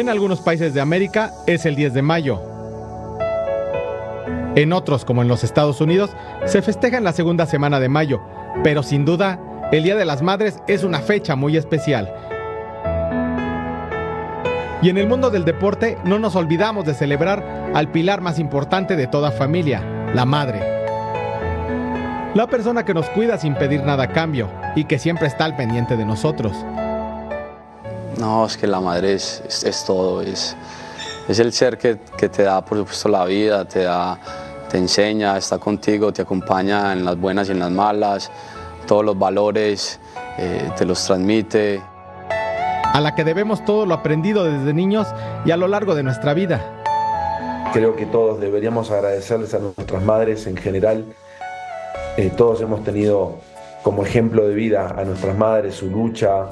En algunos países de América es el 10 de mayo. En otros, como en los Estados Unidos, se festeja en la segunda semana de mayo, pero sin duda, el Día de las Madres es una fecha muy especial. Y en el mundo del deporte no nos olvidamos de celebrar al pilar más importante de toda familia, la madre. La persona que nos cuida sin pedir nada a cambio y que siempre está al pendiente de nosotros. No, es que la madre es, es- es todo, es, es el ser que, que te da, por supuesto, la vida, te da, te enseña, está contigo, te acompaña en las buenas y en las malas, todos los valores, eh, te los transmite. a la que debemos todo lo aprendido desde niños y a lo largo de nuestra vida. Creo que todos deberíamos agradecerles a nuestras madres en general. Eh, todos hemos tenido como ejemplo de vida a nuestras madres, su lucha,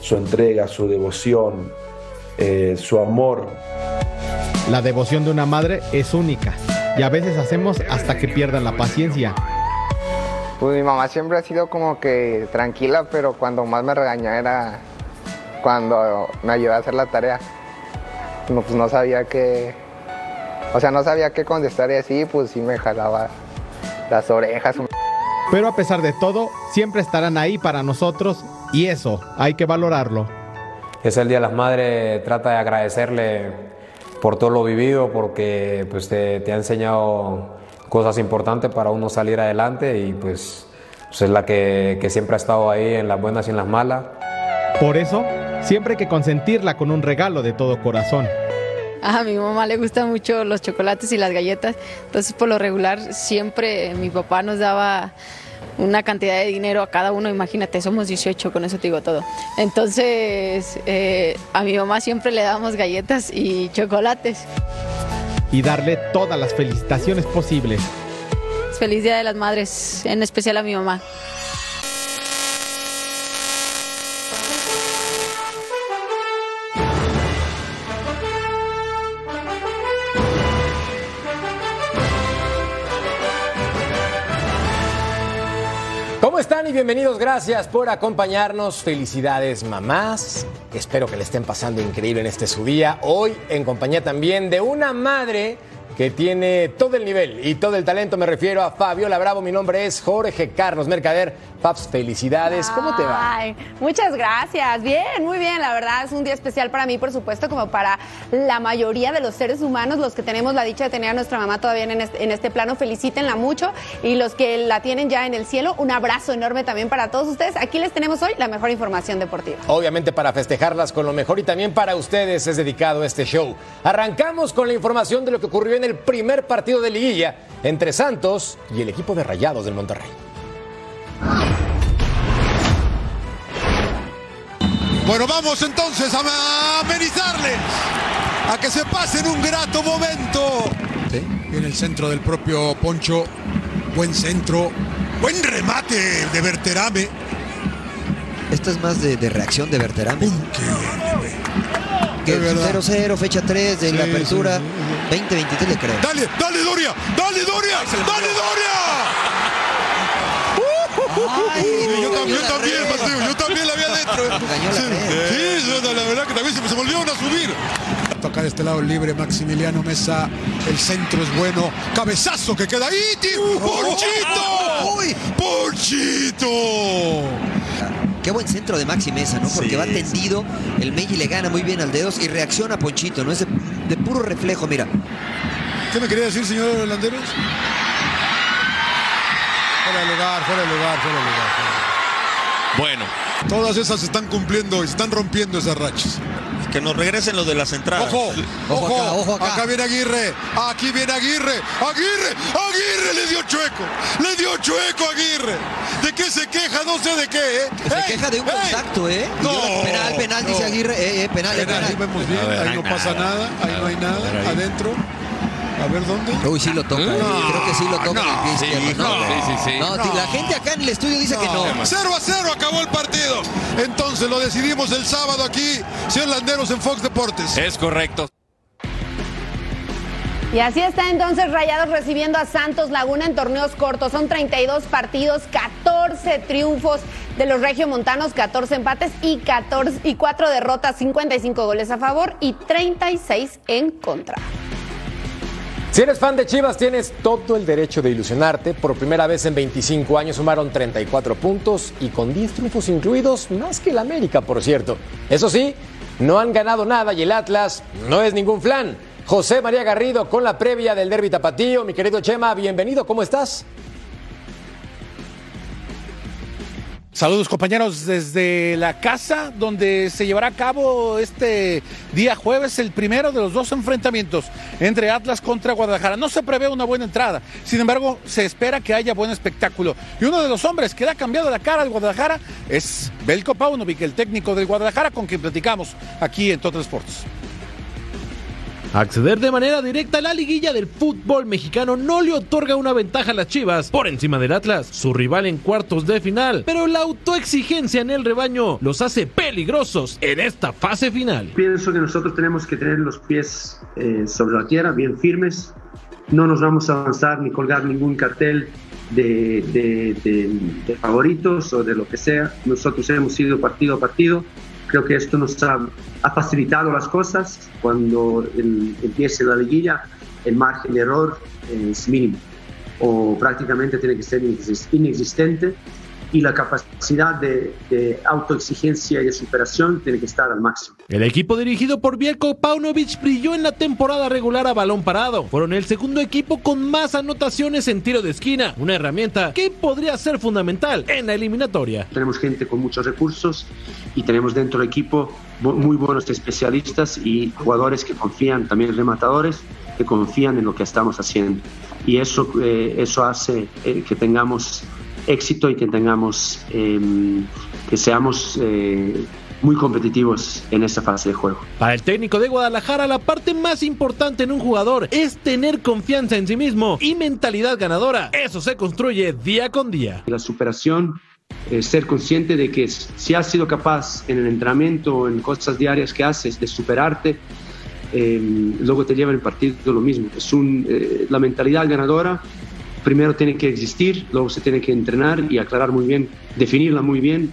su entrega, su devoción, eh, su amor. La devoción de una madre es única y a veces hacemos hasta que pierdan la paciencia. Pues mi mamá siempre ha sido como que tranquila, pero cuando más me regañaba era cuando me ayudaba a hacer la tarea. No, pues no sabía qué, o sea, no sabía qué contestar y así, pues sí me jalaba las orejas. Pero a pesar de todo, siempre estarán ahí para nosotros y eso hay que valorarlo. Es el Día de las Madres, trata de agradecerle por todo lo vivido, porque pues, te, te ha enseñado cosas importantes para uno salir adelante y pues, pues, es la que, que siempre ha estado ahí en las buenas y en las malas. Por eso, siempre hay que consentirla con un regalo de todo corazón. A mi mamá le gustan mucho los chocolates y las galletas, entonces por lo regular siempre mi papá nos daba una cantidad de dinero a cada uno, imagínate, somos 18, con eso te digo todo. Entonces eh, a mi mamá siempre le dábamos galletas y chocolates. Y darle todas las felicitaciones posibles. Feliz Día de las Madres, en especial a mi mamá. Bienvenidos? Gracias por acompañarnos. Felicidades, mamás. Espero que le estén pasando increíble en este su día. Hoy en compañía también de una madre que tiene todo el nivel y todo el talento. Me refiero a Fabiola Bravo. Mi nombre es Jorge Carlos Mercader. Paps, felicidades. ¿Cómo te va? Ay, muchas gracias. Bien, muy bien. La verdad es un día especial para mí, por supuesto, como para la mayoría de los seres humanos, los que tenemos la dicha de tener a nuestra mamá todavía en este, en este plano. Felicítenla mucho. Y los que la tienen ya en el cielo, un abrazo enorme también para todos ustedes. Aquí les tenemos hoy la mejor información deportiva. Obviamente para festejarlas con lo mejor y también para ustedes es dedicado este show. Arrancamos con la información de lo que ocurrió en el primer partido de liguilla entre Santos y el equipo de Rayados del Monterrey. Bueno, vamos entonces a amenizarles, a que se pasen un grato momento. En el centro del propio Poncho, buen centro, buen remate de Berterame. Esto es más de, de reacción de Berterame. Que verdad. 0-0, fecha 3 de la Sí, apertura. sí, 2023 le creo. Dale, dale Doria, dale Doria, dale Doria. Sí, yo también, yo también, Mateo, yo también la vi adentro. Sí, sí, yo, la verdad que también se me, se me olvidaron a subir. Toca de este lado libre Maximiliano Mesa, el centro es bueno, cabezazo que queda ahí, tío. ¡Ponchito! ¡Ponchito! Qué buen centro de Maxi Mesa, ¿no? Porque Sí, va tendido, el Meji le gana muy bien al dedos y reacciona Ponchito, ¿no? Es de, de puro reflejo, mira. ¿Qué me quería decir, señor Landeros? Fuera de lugar, fuera de lugar, fuera de lugar. Bueno. Todas esas se están cumpliendo y están rompiendo esas rachas. Que nos regresen los de las entradas. Ojo, ojo, acá, viene Aguirre, aquí viene Aguirre, Aguirre, Aguirre le dio chueco, le dio chueco Aguirre. ¿De qué se queja? No sé de qué, ¿eh? Se queja de un contacto, ¿eh? No, penal, penal, dice Aguirre, eh, eh, penal, penal, penal. Ahí vemos bien, ver, ahí no pasa nada, nada, ahí no hay nada, adentro. A ver dónde. Uy, sí lo toca. eh, Creo que sí lo toca con el pie izquierdo. No, sí, sí, sí. no, No. la gente acá en el estudio dice que no. 0 a 0 acabó el partido. Entonces lo decidimos el sábado aquí, señor Landeros en Fox Deportes. Es correcto. Y así está entonces Rayados recibiendo a Santos Laguna en torneos cortos. Son 32 partidos, 14 triunfos de los regiomontanos, 14 empates y 14 y 4 derrotas, 55 goles a favor y 36 en contra. Si eres fan de Chivas, tienes todo el derecho de ilusionarte. Por primera vez en 25 años sumaron 34 puntos y con 10 triunfos incluidos, más que el América, por cierto. Eso sí, no han ganado nada y el Atlas no es ningún flan. José María Garrido con la previa del Derby Tapatío. Mi querido Chema, bienvenido, ¿cómo estás? Saludos compañeros desde la casa donde se llevará a cabo este día jueves el primero de los dos enfrentamientos entre Atlas contra Guadalajara. No se prevé una buena entrada, sin embargo se espera que haya buen espectáculo. Y uno de los hombres que le ha cambiado la cara al Guadalajara es Belko Paunovic, el técnico del Guadalajara con quien platicamos aquí en Total Sports. Acceder de manera directa a la liguilla del fútbol mexicano no le otorga una ventaja a las Chivas por encima del Atlas, su rival en cuartos de final, pero la autoexigencia en el rebaño los hace peligrosos en esta fase final. Pienso que nosotros tenemos que tener los pies eh, sobre la tierra, bien firmes. No nos vamos a avanzar ni colgar ningún cartel de, de- de- de favoritos o de lo que sea. Nosotros hemos ido partido a partido. Creo que esto nos ha, ha facilitado las cosas. Cuando el- empiece la liguilla, el margen de error es mínimo o prácticamente tiene que ser inexis- inexistente y la capacidad de, de autoexigencia y de superación tiene que estar al máximo. El equipo dirigido por Bielko Paunovic brilló en la temporada regular a balón parado. Fueron el segundo equipo con más anotaciones en tiro de esquina, una herramienta que podría ser fundamental en la eliminatoria. Tenemos gente con muchos recursos y tenemos dentro del equipo muy buenos especialistas y jugadores que confían, también rematadores, que confían en lo que estamos haciendo. Y eso, eh, eso hace eh, que tengamos éxito y que tengamos, em, que seamos eh, muy competitivos en esa fase de juego. Para el técnico de Guadalajara, la parte más importante en un jugador es tener confianza en sí mismo y mentalidad ganadora. Eso se construye día con día. La superación, eh, ser consciente de que si has sido capaz en el entrenamiento o en cosas diarias que haces de superarte, eh, luego te lleva el partido lo mismo. Es un, eh, la mentalidad ganadora primero tiene que existir, luego se tiene que entrenar y aclarar muy bien, definirla muy bien,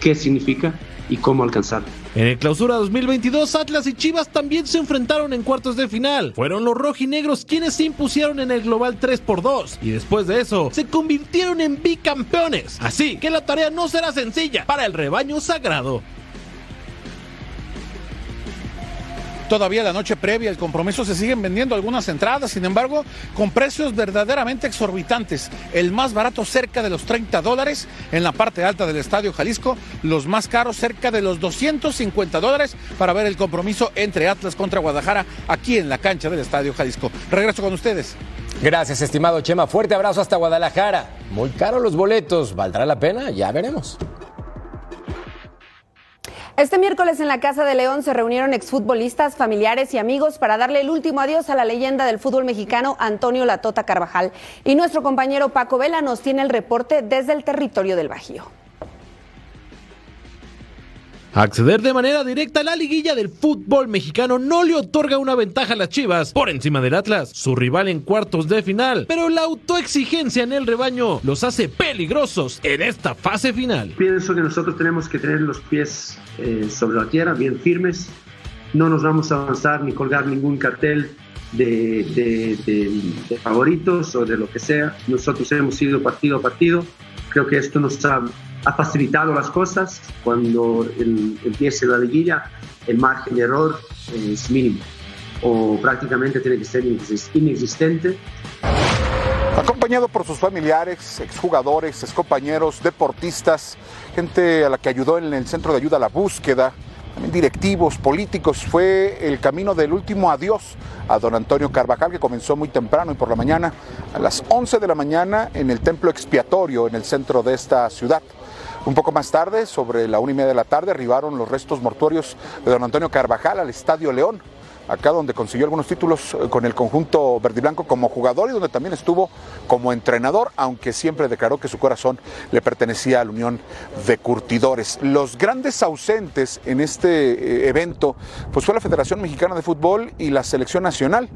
qué significa y cómo alcanzarla. En el clausura 2022, Atlas y Chivas también se enfrentaron en cuartos de final. Fueron los rojinegros quienes se impusieron en el global 3 por 2 y después de eso se convirtieron en bicampeones. Así que la tarea no será sencilla para el rebaño sagrado. Todavía la noche previa al compromiso se siguen vendiendo algunas entradas, sin embargo, con precios verdaderamente exorbitantes. El más barato cerca de los 30 dólares en la parte alta del Estadio Jalisco, los más caros cerca de los 250 dólares para ver el compromiso entre Atlas contra Guadalajara aquí en la cancha del Estadio Jalisco. Regreso con ustedes. Gracias, estimado Chema. Fuerte abrazo hasta Guadalajara. Muy caros los boletos. ¿Valdrá la pena? Ya veremos. Este miércoles en la Casa de León se reunieron exfutbolistas, familiares y amigos para darle el último adiós a la leyenda del fútbol mexicano Antonio Latota Carvajal. Y nuestro compañero Paco Vela nos tiene el reporte desde el territorio del Bajío. Acceder de manera directa a la liguilla del fútbol mexicano no le otorga una ventaja a las Chivas por encima del Atlas, su rival en cuartos de final, pero la autoexigencia en el rebaño los hace peligrosos en esta fase final. Pienso que nosotros tenemos que tener los pies eh, sobre la tierra, bien firmes. No nos vamos a avanzar ni colgar ningún cartel de, de- favoritos o de lo que sea. Nosotros hemos ido partido a partido. Creo que esto nos ha, ha facilitado las cosas. Cuando el- empiece la liguilla, el margen de error es mínimo o prácticamente tiene que ser inexis- inexistente. Acompañado por sus familiares, exjugadores, excompañeros, deportistas, gente a la que ayudó en el centro de ayuda a la búsqueda, directivos, políticos, fue el camino del último adiós a don Antonio Carvajal, que comenzó muy temprano y por la mañana, a las 11 de la mañana, en el templo expiatorio en el centro de esta ciudad. Un poco más tarde, sobre la una y media de la tarde, arribaron los restos mortuorios de don Antonio Carvajal al Estadio León acá donde consiguió algunos títulos eh, con el conjunto verde y blanco como jugador y donde también estuvo como entrenador, aunque siempre declaró que su corazón le pertenecía a la Unión de Curtidores. Los grandes ausentes en este eh, evento pues fue la Federación Mexicana de Fútbol y la Selección Nacional.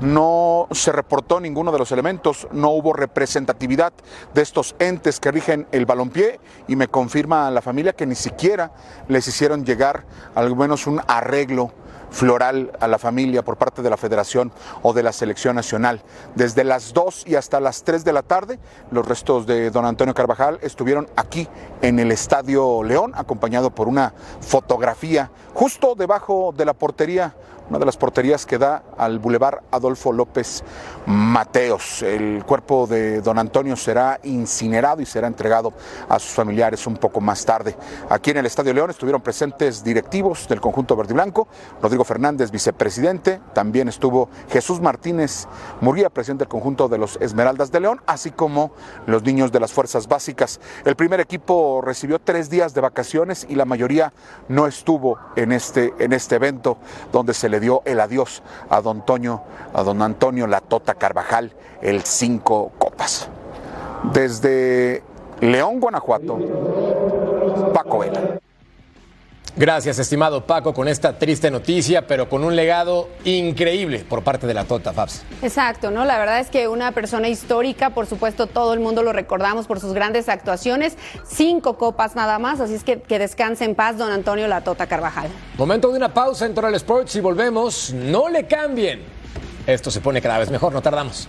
No se reportó ninguno de los elementos, no hubo representatividad de estos entes que rigen el balompié y me confirma la familia que ni siquiera les hicieron llegar al menos un arreglo floral a la familia por parte de la Federación o de la Selección Nacional. Desde las 2 y hasta las 3 de la tarde, los restos de don Antonio Carvajal estuvieron aquí en el Estadio León, acompañado por una fotografía justo debajo de la portería una de las porterías que da al Boulevard Adolfo López Mateos. El cuerpo de don Antonio será incinerado y será entregado a sus familiares un poco más tarde. Aquí en el Estadio León estuvieron presentes directivos del conjunto verde y blanco, Rodrigo Fernández, vicepresidente, también estuvo Jesús Martínez Murguía, presidente del conjunto de los Esmeraldas de León, así como los niños de las fuerzas básicas. El primer equipo recibió tres días de vacaciones y la mayoría no estuvo en este, en este evento donde se le dio el adiós a don Toño, a don Antonio Latota Carvajal, el cinco copas. Desde León, Guanajuato, Paco Vela. Gracias, estimado Paco, con esta triste noticia, pero con un legado increíble por parte de la Tota, Fabs. Exacto, ¿no? La verdad es que una persona histórica, por supuesto, todo el mundo lo recordamos por sus grandes actuaciones. Cinco copas nada más, así es que que descanse en paz, don Antonio La Tota Carvajal. Momento de una pausa en Total Sports y volvemos. No le cambien. Esto se pone cada vez mejor, no tardamos.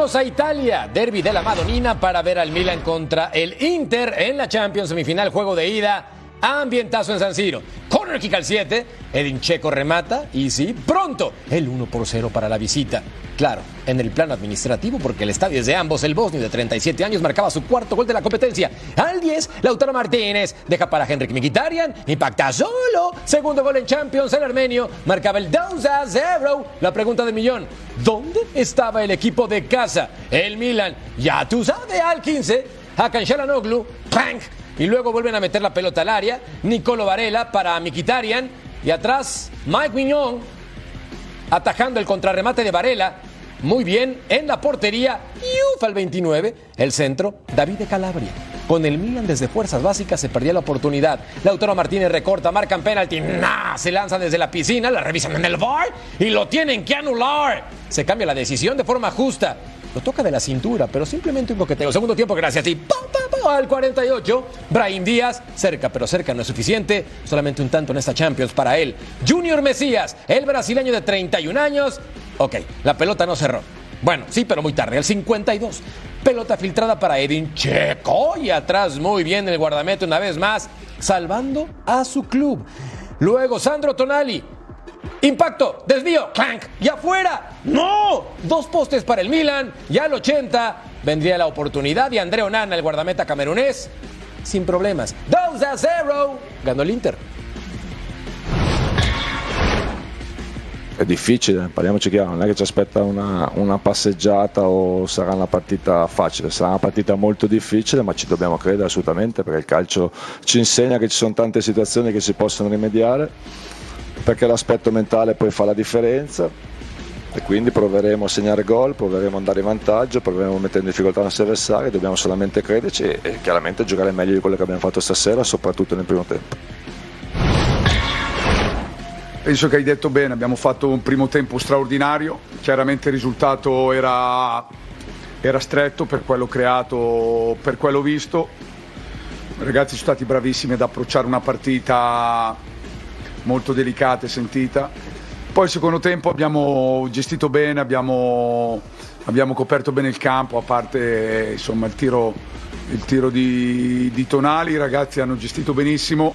A Italia, derby de la Madonina para ver al Milan contra el Inter en la Champions semifinal, juego de ida, ambientazo en San Siro. Corner kick al 7, Edin Checo remata y sí, pronto el 1 por 0 para la visita. Claro, en el plano administrativo porque el estadio es de ambos, el bosnio de 37 años marcaba su cuarto gol de la competencia. Al 10, Lautaro Martínez deja para Henrik Mkhitaryan, impacta solo, segundo gol en Champions, el armenio marcaba el 2 a 0. La pregunta del millón, ¿dónde estaba el equipo de casa? El Milan, ya tú sabes, al 15, Hakan Shalanoglu, ¡clank! Y luego vuelven a meter la pelota al área, Nicolo Varela para Mkhitaryan y atrás Mike Mignon atajando el contrarremate de Varela. Muy bien, en la portería, ¡yuf! al 29, el centro, David de Calabria. Con el Milan desde fuerzas básicas se perdía la oportunidad. Lautaro Martínez recorta, marcan penalti, ¡nah! se lanzan desde la piscina, la revisan en el bar y lo tienen que anular. Se cambia la decisión de forma justa. Lo toca de la cintura, pero simplemente un coqueteo. Segundo tiempo, gracias. Y ¡pam, al 48, Brahim Díaz, cerca, pero cerca no es suficiente. Solamente un tanto en esta Champions para él. Junior Mesías, el brasileño de 31 años. Ok, la pelota no cerró. Bueno, sí, pero muy tarde, al 52. Pelota filtrada para Edin Checo y atrás muy bien el guardamete una vez más, salvando a su club. Luego Sandro Tonali. Impacto, desvío, clank y afuera. ¡No! Dos postes para el Milan. Ya al 80 vendría la oportunidad y Andrea Onana, el guardameta camerunés, sin problemas. 2 a 0. Ganó el Inter. È difficile, parliamoci chiaro, non è che ci aspetta una, una passeggiata o sarà una partita facile, sarà una partita molto difficile, ma ci dobbiamo credere assolutamente perché il calcio ci insegna che ci sono tante situazioni che si possono rimediare, perché l'aspetto mentale poi fa la differenza e quindi proveremo a segnare gol, proveremo ad andare in vantaggio, proveremo a mettere in difficoltà i nostri avversari, dobbiamo solamente crederci e, chiaramente giocare meglio di quello che abbiamo fatto stasera, soprattutto nel primo tempo. Penso che hai detto bene, abbiamo fatto un primo tempo straordinario, chiaramente il risultato era, era stretto per quello creato, per quello visto. I ragazzi sono stati bravissimi ad approcciare una partita molto delicata e sentita. Poi il secondo tempo abbiamo gestito bene, abbiamo, abbiamo coperto bene il campo, a parte insomma, il tiro, il tiro di, di Tonali, i ragazzi hanno gestito benissimo.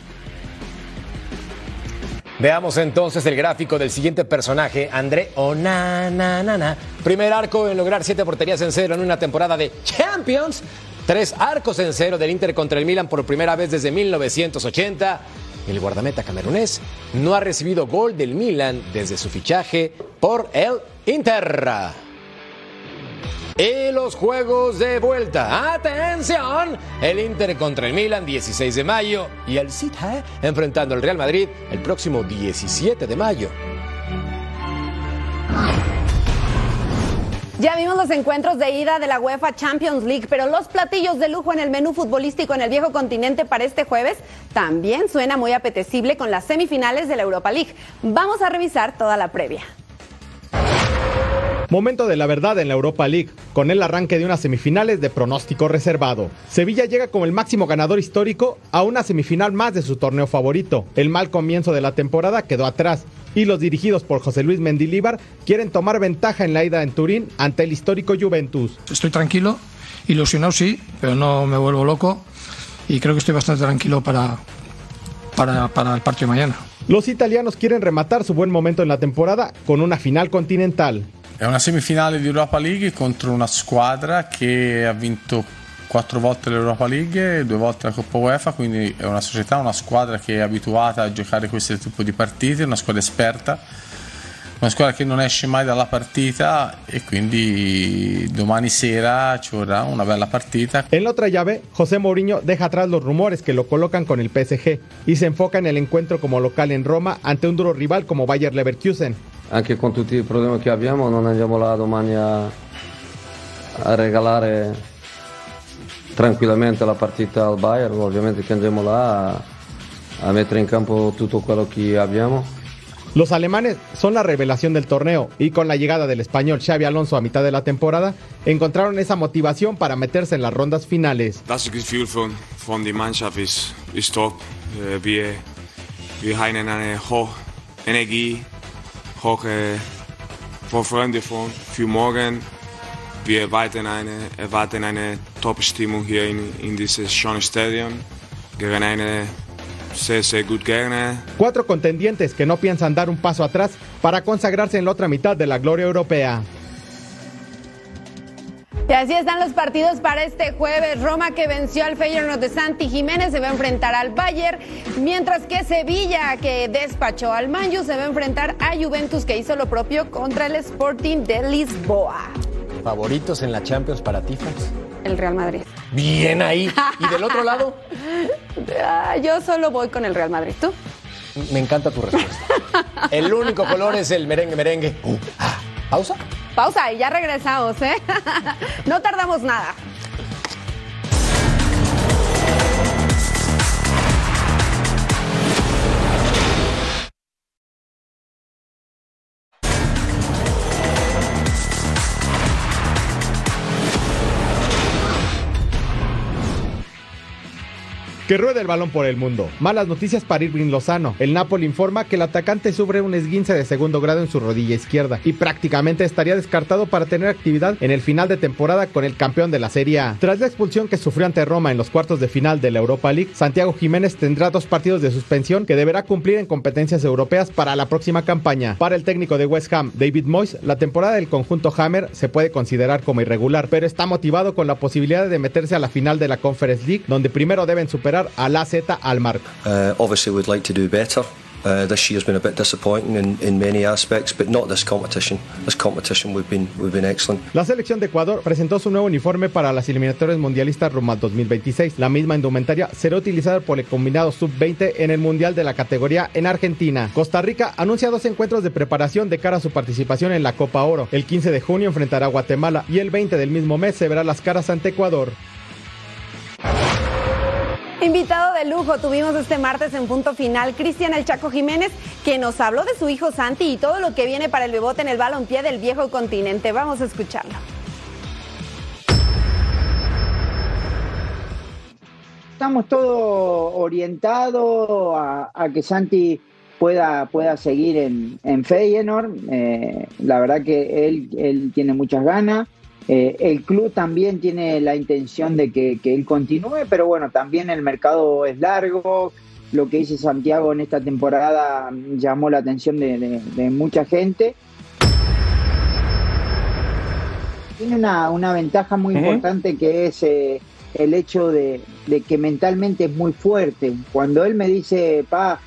Veamos entonces el gráfico del siguiente personaje, André Onananana. Primer arco en lograr siete porterías en cero en una temporada de Champions. Tres arcos en cero del Inter contra el Milan por primera vez desde 1980. El guardameta camerunés no ha recibido gol del Milan desde su fichaje por el Inter. Y los juegos de vuelta. ¡Atención! El Inter contra el Milan 16 de mayo y el City enfrentando al Real Madrid el próximo 17 de mayo. Ya vimos los encuentros de ida de la UEFA Champions League, pero los platillos de lujo en el menú futbolístico en el viejo continente para este jueves también suena muy apetecible con las semifinales de la Europa League. Vamos a revisar toda la previa. Momento de la verdad en la Europa League, con el arranque de unas semifinales de pronóstico reservado. Sevilla llega como el máximo ganador histórico a una semifinal más de su torneo favorito. El mal comienzo de la temporada quedó atrás y los dirigidos por José Luis Mendilíbar quieren tomar ventaja en la ida en Turín ante el histórico Juventus. Estoy tranquilo, ilusionado sí, pero no me vuelvo loco y creo que estoy bastante tranquilo para, para, para el partido de mañana. Los italianos quieren rematar su buen momento en la temporada con una final continental. È una semifinale di Europa League contro una squadra che ha vinto quattro volte l'Europa League e due volte la Coppa UEFA, quindi è una società, una squadra che è abituata a giocare questo tipo di partite, una squadra esperta, una squadra che non esce mai dalla partita e quindi domani sera ci vorrà una bella partita. En la otra llave, José Mourinho deja atrás los rumores que lo colocan con el PSG y se enfoca en el encuentro como local en Roma ante un duro rival como Bayer Leverkusen. Anche con tutti i problemi che abbiamo non andiamo là domani a, a regalare tranquillamente la partita al Bayern, ovviamente che andiamo là a, a mettere in campo tutto quello che abbiamo. Los alemanes son la revelación del torneo y con la llegada del español Xavi Alonso a mitad de la temporada encontraron esa motivación para meterse en las rondas finales. Das Gefühl von, von der Mannschaft ist, ist top. Äh, Wir, wir haben eine hohe Energie, hohe Vorfreude von, für morgen. Wir erwarten eine, erwarten eine Top-Stimmung hier in, in dieses schönen Stadion gegen eine sehr, sehr gut Gegner. Cuatro contendientes que no piensan dar un paso atrás para consagrarse en la otra mitad de la gloria europea. Y así están los partidos para este jueves. Roma que venció al Feyenoord de Santi Jiménez se va a enfrentar al Bayern, mientras que Sevilla que despachó al Manju se va a enfrentar a Juventus que hizo lo propio contra el Sporting de Lisboa. ¿Favoritos en la Champions para ti? El Real Madrid. Bien ahí. ¿Y del otro lado? Ah, Yo solo voy con el Real Madrid. ¿Tú? Me encanta tu respuesta. El único color es el merengue, merengue. Uh, ah, ¿Pausa? Pausa y ya regresamos, ¿eh? No tardamos nada. Que ruede el balón por el mundo. Malas noticias para Irving Lozano. El Napoli informa que el atacante sufre un esguince de segundo grado en su rodilla izquierda y prácticamente estaría descartado para tener actividad en el final de temporada con el campeón de la Serie A. Tras la expulsión que sufrió ante Roma en los cuartos de final de la Europa League, Santiago Jiménez tendrá dos partidos de suspensión que deberá cumplir en competencias europeas para la próxima campaña. Para el técnico de West Ham, David Moyes, la temporada del conjunto Hammer se puede considerar como irregular, pero está motivado con la posibilidad de meterse a la final de la Conference League, donde primero deben superar a la Z Almar. Uh, obviously, we'd like to do better. Uh, this year's been a bit disappointing in, in many aspects, but not this competition. This competition we've been we've been excellent. La selección de Ecuador presentó su nuevo uniforme para las eliminatorias mundialistas rumbo al 2026. La misma indumentaria será utilizada por el combinado sub-20 en el Mundial de la categoría en Argentina. Costa Rica anuncia dos encuentros de preparación de cara a su participación en la Copa Oro. El 15 de junio enfrentará a Guatemala y el 20 del mismo mes se verá las caras ante Ecuador. Invitado de lujo tuvimos este martes en punto final Cristian El Chaco Jiménez, que nos habló de su hijo Santi y todo lo que viene para el bebote en el balompié del viejo continente. Vamos a escucharlo. Estamos todos orientados a, que Santi pueda, pueda seguir en, en Feyenoord. Eh, la verdad que él, él tiene muchas ganas. Eh, el club también tiene la intención de que, que, él continúe, pero bueno, también el mercado es largo. Lo que hizo Santiago en esta temporada llamó la atención de, de, de mucha gente. Tiene una, una ventaja muy uh -huh. importante que es eh, el hecho de, de, que mentalmente es muy fuerte. Cuando él me dice, pa,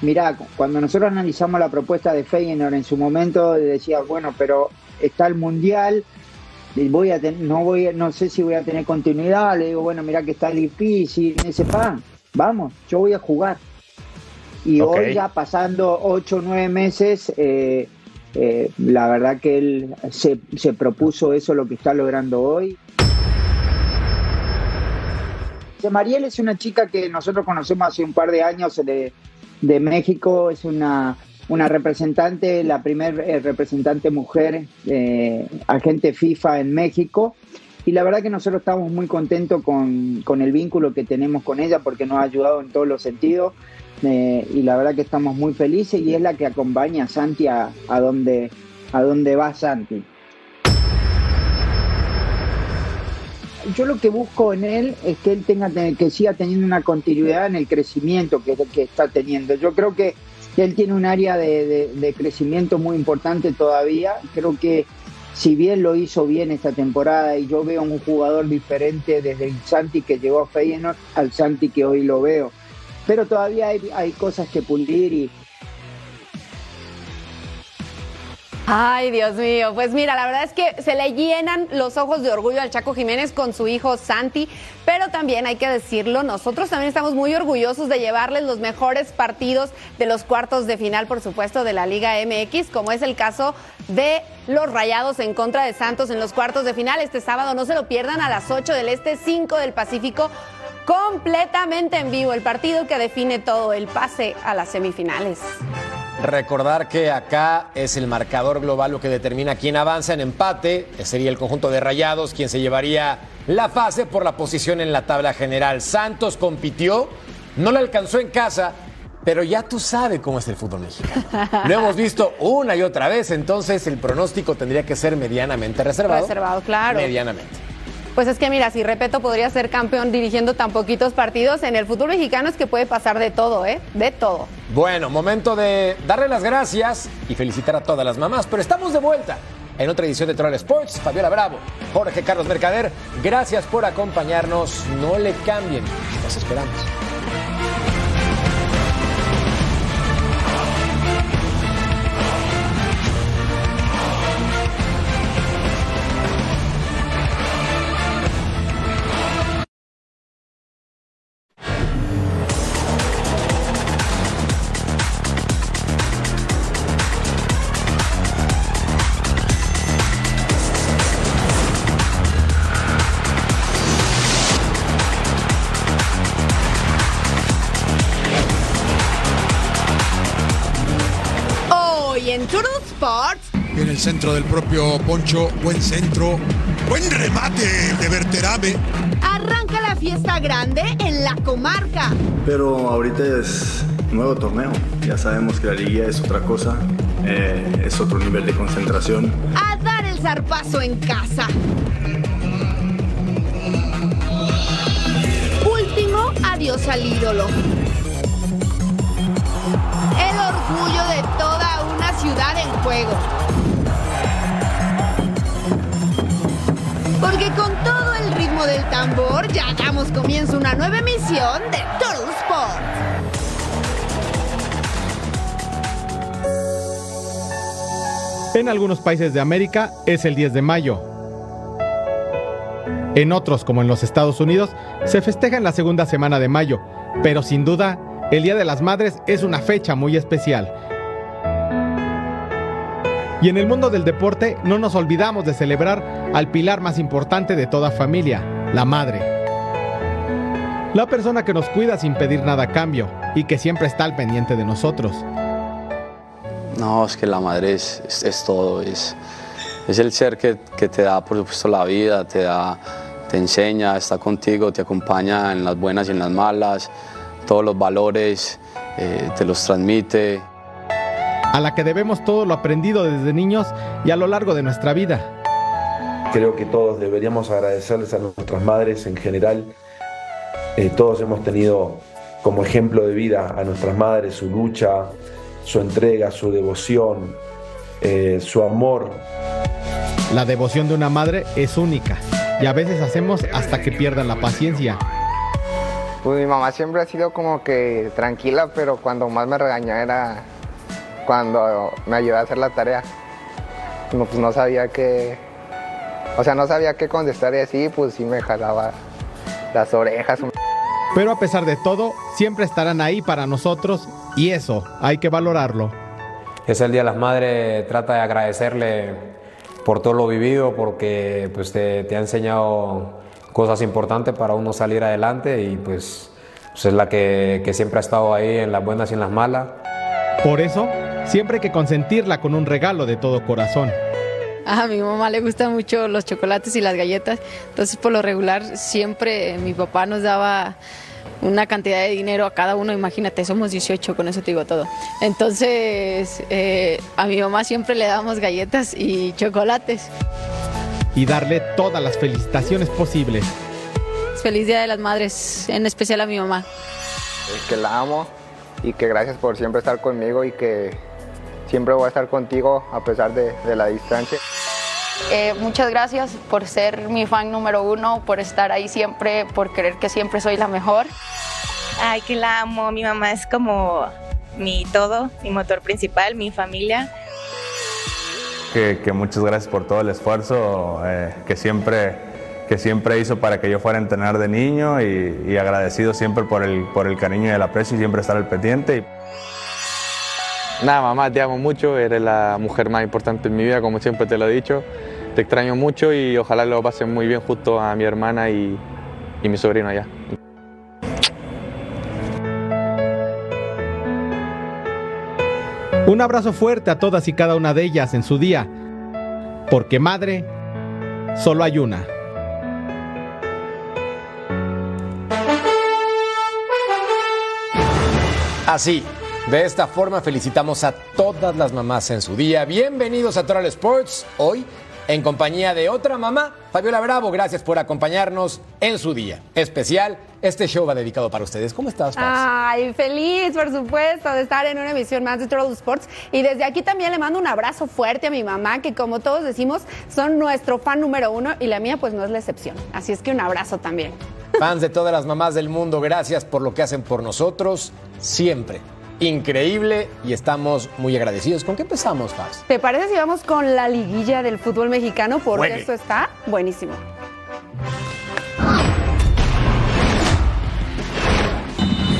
mira, cuando nosotros analizamos la propuesta de Feyenoord en su momento, decía, bueno, pero está el Mundial, voy a no voy no sé si voy a tener continuidad le digo bueno mira que está difícil me dice pan vamos yo voy a jugar y okay. hoy ya pasando ocho o nueve meses eh, eh, la verdad que él se, se, propuso eso lo que está logrando hoy Mariel es una chica que nosotros conocemos hace un par de años de, de México es una una representante, la primer eh, representante mujer eh, agente FIFA en México. Y la verdad que nosotros estamos muy contentos con, con, el vínculo que tenemos con ella porque nos ha ayudado en todos los sentidos. Eh, y la verdad que estamos muy felices y es la que acompaña a Santi a, a, donde, a donde va Santi. Yo lo que busco en él es que él tenga que siga teniendo una continuidad en el crecimiento que, que está teniendo. Yo creo que él tiene un área de, crecimiento muy importante todavía. Creo que si bien lo hizo bien esta temporada y yo veo un jugador diferente desde el Santi que llegó a Feyenoord al Santi que hoy lo veo. Pero todavía hay, hay cosas que pulir y, Ay, Dios mío. Pues mira, la verdad es que se le llenan los ojos de orgullo al Chaco Jiménez con su hijo Santi, pero también hay que decirlo, nosotros también estamos muy orgullosos de llevarles los mejores partidos de los cuartos de final, por supuesto, de la Liga MX, como es el caso de los Rayados en contra de Santos en los cuartos de final este sábado. No se lo pierdan a las 8 del Este, 5 del Pacífico completamente en vivo el partido que define todo el pase a las semifinales. Recordar que acá es el marcador global lo que determina quién avanza en empate. Sería el conjunto de Rayados quien se llevaría la fase por la posición en la tabla general. Santos compitió, no le alcanzó en casa, pero ya tú sabes cómo es el fútbol mexicano. Lo hemos visto una y otra vez, entonces el pronóstico tendría que ser medianamente reservado. Reservado, claro. Medianamente. Pues es que mira, si Repeto podría ser campeón dirigiendo tan poquitos partidos, en el fútbol mexicano es que puede pasar de todo, ¿eh? De todo. Bueno, momento de darle las gracias y felicitar a todas las mamás, pero estamos de vuelta en otra edición de Troll Sports. Fabiola Bravo, Jorge Carlos Mercader, gracias por acompañarnos. No le cambien, los esperamos. Centro del propio Poncho, buen centro, buen remate de Berterame. Arranca la fiesta grande en la comarca. Pero ahorita es nuevo torneo. Ya sabemos que la liguilla es otra cosa, eh, es otro nivel de concentración. A dar el zarpazo en casa. Último adiós al ídolo. El orgullo de toda una ciudad en juego. Porque con todo el ritmo del tambor ya damos comienzo a una nueva emisión de Turtle Sport. En algunos países de América es el 10 de mayo. En otros, como en los Estados Unidos, se festeja en la segunda semana de mayo, pero sin duda, el Día de las Madres es una fecha muy especial y en el mundo del deporte no nos olvidamos de celebrar al pilar más importante de toda familia, la madre. La persona que nos cuida sin pedir nada a cambio y que siempre está al pendiente de nosotros. No, es que la madre es, todo, es, es el ser que, que, te da, por supuesto, la vida, te da, te enseña, está contigo, te acompaña en las buenas y en las malas, todos los valores, eh, te los transmite. A la que debemos todo lo aprendido desde niños y a lo largo de nuestra vida. Creo que todos deberíamos agradecerles a nuestras madres en general. Eh, todos hemos tenido como ejemplo de vida a nuestras madres, su lucha, su entrega, su devoción, eh, su amor. La devoción de una madre es única y a veces hacemos hasta que pierdan la paciencia. Pues mi mamá siempre ha sido como que tranquila, pero cuando más me regañaba era cuando me ayudaba a hacer la tarea. No, pues no sabía qué, o sea, no sabía qué contestar y así, pues sí me jalaba las orejas. Pero a pesar de todo, siempre estarán ahí para nosotros y eso hay que valorarlo. Es el Día de las Madres, trata de agradecerle por todo lo vivido, porque pues, te, te ha enseñado cosas importantes para uno salir adelante y pues, pues es la que, que siempre ha estado ahí en las buenas y en las malas. Por eso, siempre hay que consentirla con un regalo de todo corazón. A mi mamá le gustan mucho los chocolates y las galletas, entonces por lo regular siempre mi papá nos daba una cantidad de dinero a cada uno, imagínate, somos 18, con eso te digo todo. Entonces eh, a mi mamá siempre le damos galletas y chocolates. Y darle todas las felicitaciones posibles. Feliz Día de las Madres, en especial a mi mamá. Que la amo y que gracias por siempre estar conmigo y que siempre voy a estar contigo a pesar de, de la distancia. Eh, muchas gracias por ser mi fan número uno, por estar ahí siempre, por creer que siempre soy la mejor. Ay, que la amo. Mi mamá es como mi todo, mi motor principal, mi familia. Que, que muchas gracias por todo el esfuerzo eh, que, siempre, que siempre hizo para que yo fuera a entrenar de niño y, y agradecido siempre por el, por el cariño y el aprecio y siempre estar al pendiente. Nada, mamá, te amo mucho, eres la mujer más importante en mi vida, como siempre te lo he dicho. Te extraño mucho y ojalá lo pasen muy bien justo a mi hermana y, y mi sobrino allá. Un abrazo fuerte a todas y cada una de ellas en su día, porque madre, solo hay una. Así, de esta forma felicitamos a todas las mamás en su día. Bienvenidos a Total Sports. Hoy en compañía de otra mamá, Fabiola Bravo. Gracias por acompañarnos en su día especial. Este show va dedicado para ustedes. ¿Cómo estás, Paz? Ay, feliz, por supuesto, de estar en una emisión más de Total Sports. Y desde aquí también le mando un abrazo fuerte a mi mamá, que como todos decimos, son nuestro fan número uno y la mía pues no es la excepción. Así es que un abrazo también. Fans de todas las mamás del mundo, gracias por lo que hacen por nosotros siempre increíble y estamos muy agradecidos. ¿Con qué empezamos, Paz? ¿Te parece si vamos con la liguilla del fútbol mexicano? Porque esto está buenísimo.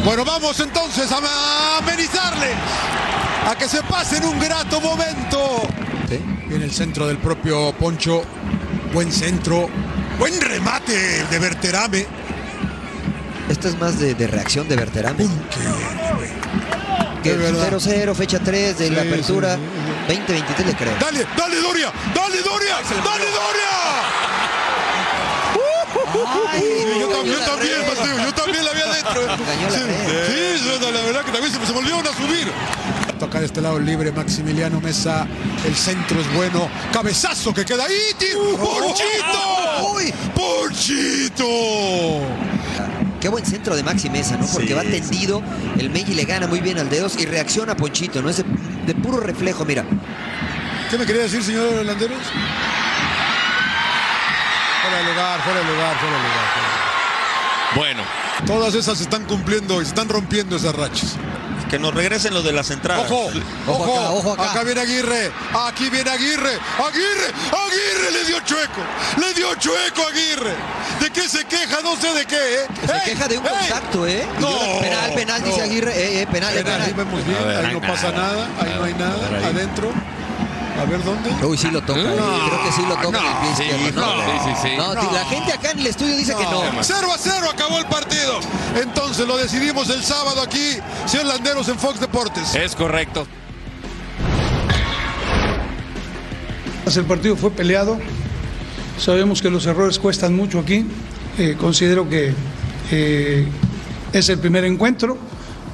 Bueno, vamos entonces a amenizarles, a que se pasen un grato momento. En el centro del propio Poncho, buen centro, buen remate de Berterame. Esto es más de, de reacción de Berterame. Que De verdad. 0-0, fecha 3 de la Sí, apertura sí, 2023 le creo. Dale, dale Doria, dale Doria, dale Doria. Sí, yo también, yo también, Mateo, yo también la vi adentro. Sí, sí, yo, la verdad que también se volvieron a subir. Toca de este lado libre Maximiliano Mesa, el centro es bueno, cabezazo que queda ahí. ¡Ponchito! ¡Uy! ¡Ponchito! Qué buen centro de Maxi Mesa, ¿no? Porque Sí, va tendido, el Meji le gana muy bien al dedos y reacciona a Ponchito, ¿no? Es de, de puro reflejo, mira. ¿Qué me quería decir, señor Landeros? Fuera de lugar, fuera de lugar, fuera de lugar. fuera de lugar. Bueno, Todas esas se están cumpliendo y se están rompiendo esas rachas. Que nos regresen lo de las entradas. Ojo, ojo, acá. viene Aguirre, aquí viene Aguirre, Aguirre, Aguirre le dio chueco, le dio chueco Aguirre. ¿De qué se queja? No sé de qué, ¿eh? Se queja de un contacto, ¿eh? No, penal, penal, dice. Aguirre, eh, eh, penal, Penal, ahí penal. vemos bien, ahí no nada, pasa nada, ahí no hay nada, ahí. adentro. A ver dónde. Uy, sí lo toca, eh, creo que sí lo toca el pie izquierdo. No, sí, sí, sí. no, No. la gente acá en el estudio dice que no. 0 a 0 acabó el partido. Entonces lo decidimos el sábado aquí, señor Landeros en Fox Deportes. Es correcto. El partido fue peleado. Sabemos que los errores cuestan mucho aquí. Eh, considero que eh, es el primer encuentro.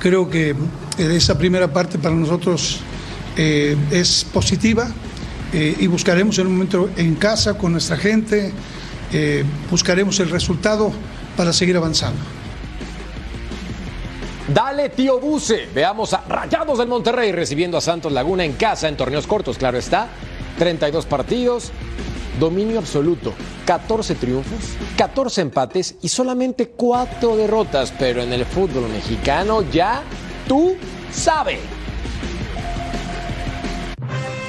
Creo que esa primera parte para nosotros eh, es positiva eh, y buscaremos en un momento en casa con nuestra gente, eh, buscaremos el resultado para seguir avanzando. Dale, tío Buce. Veamos a Rayados del Monterrey recibiendo a Santos Laguna en casa en torneos cortos, claro está. 32 partidos, dominio absoluto, 14 triunfos, 14 empates y solamente 4 derrotas. Pero en el fútbol mexicano ya tú sabes.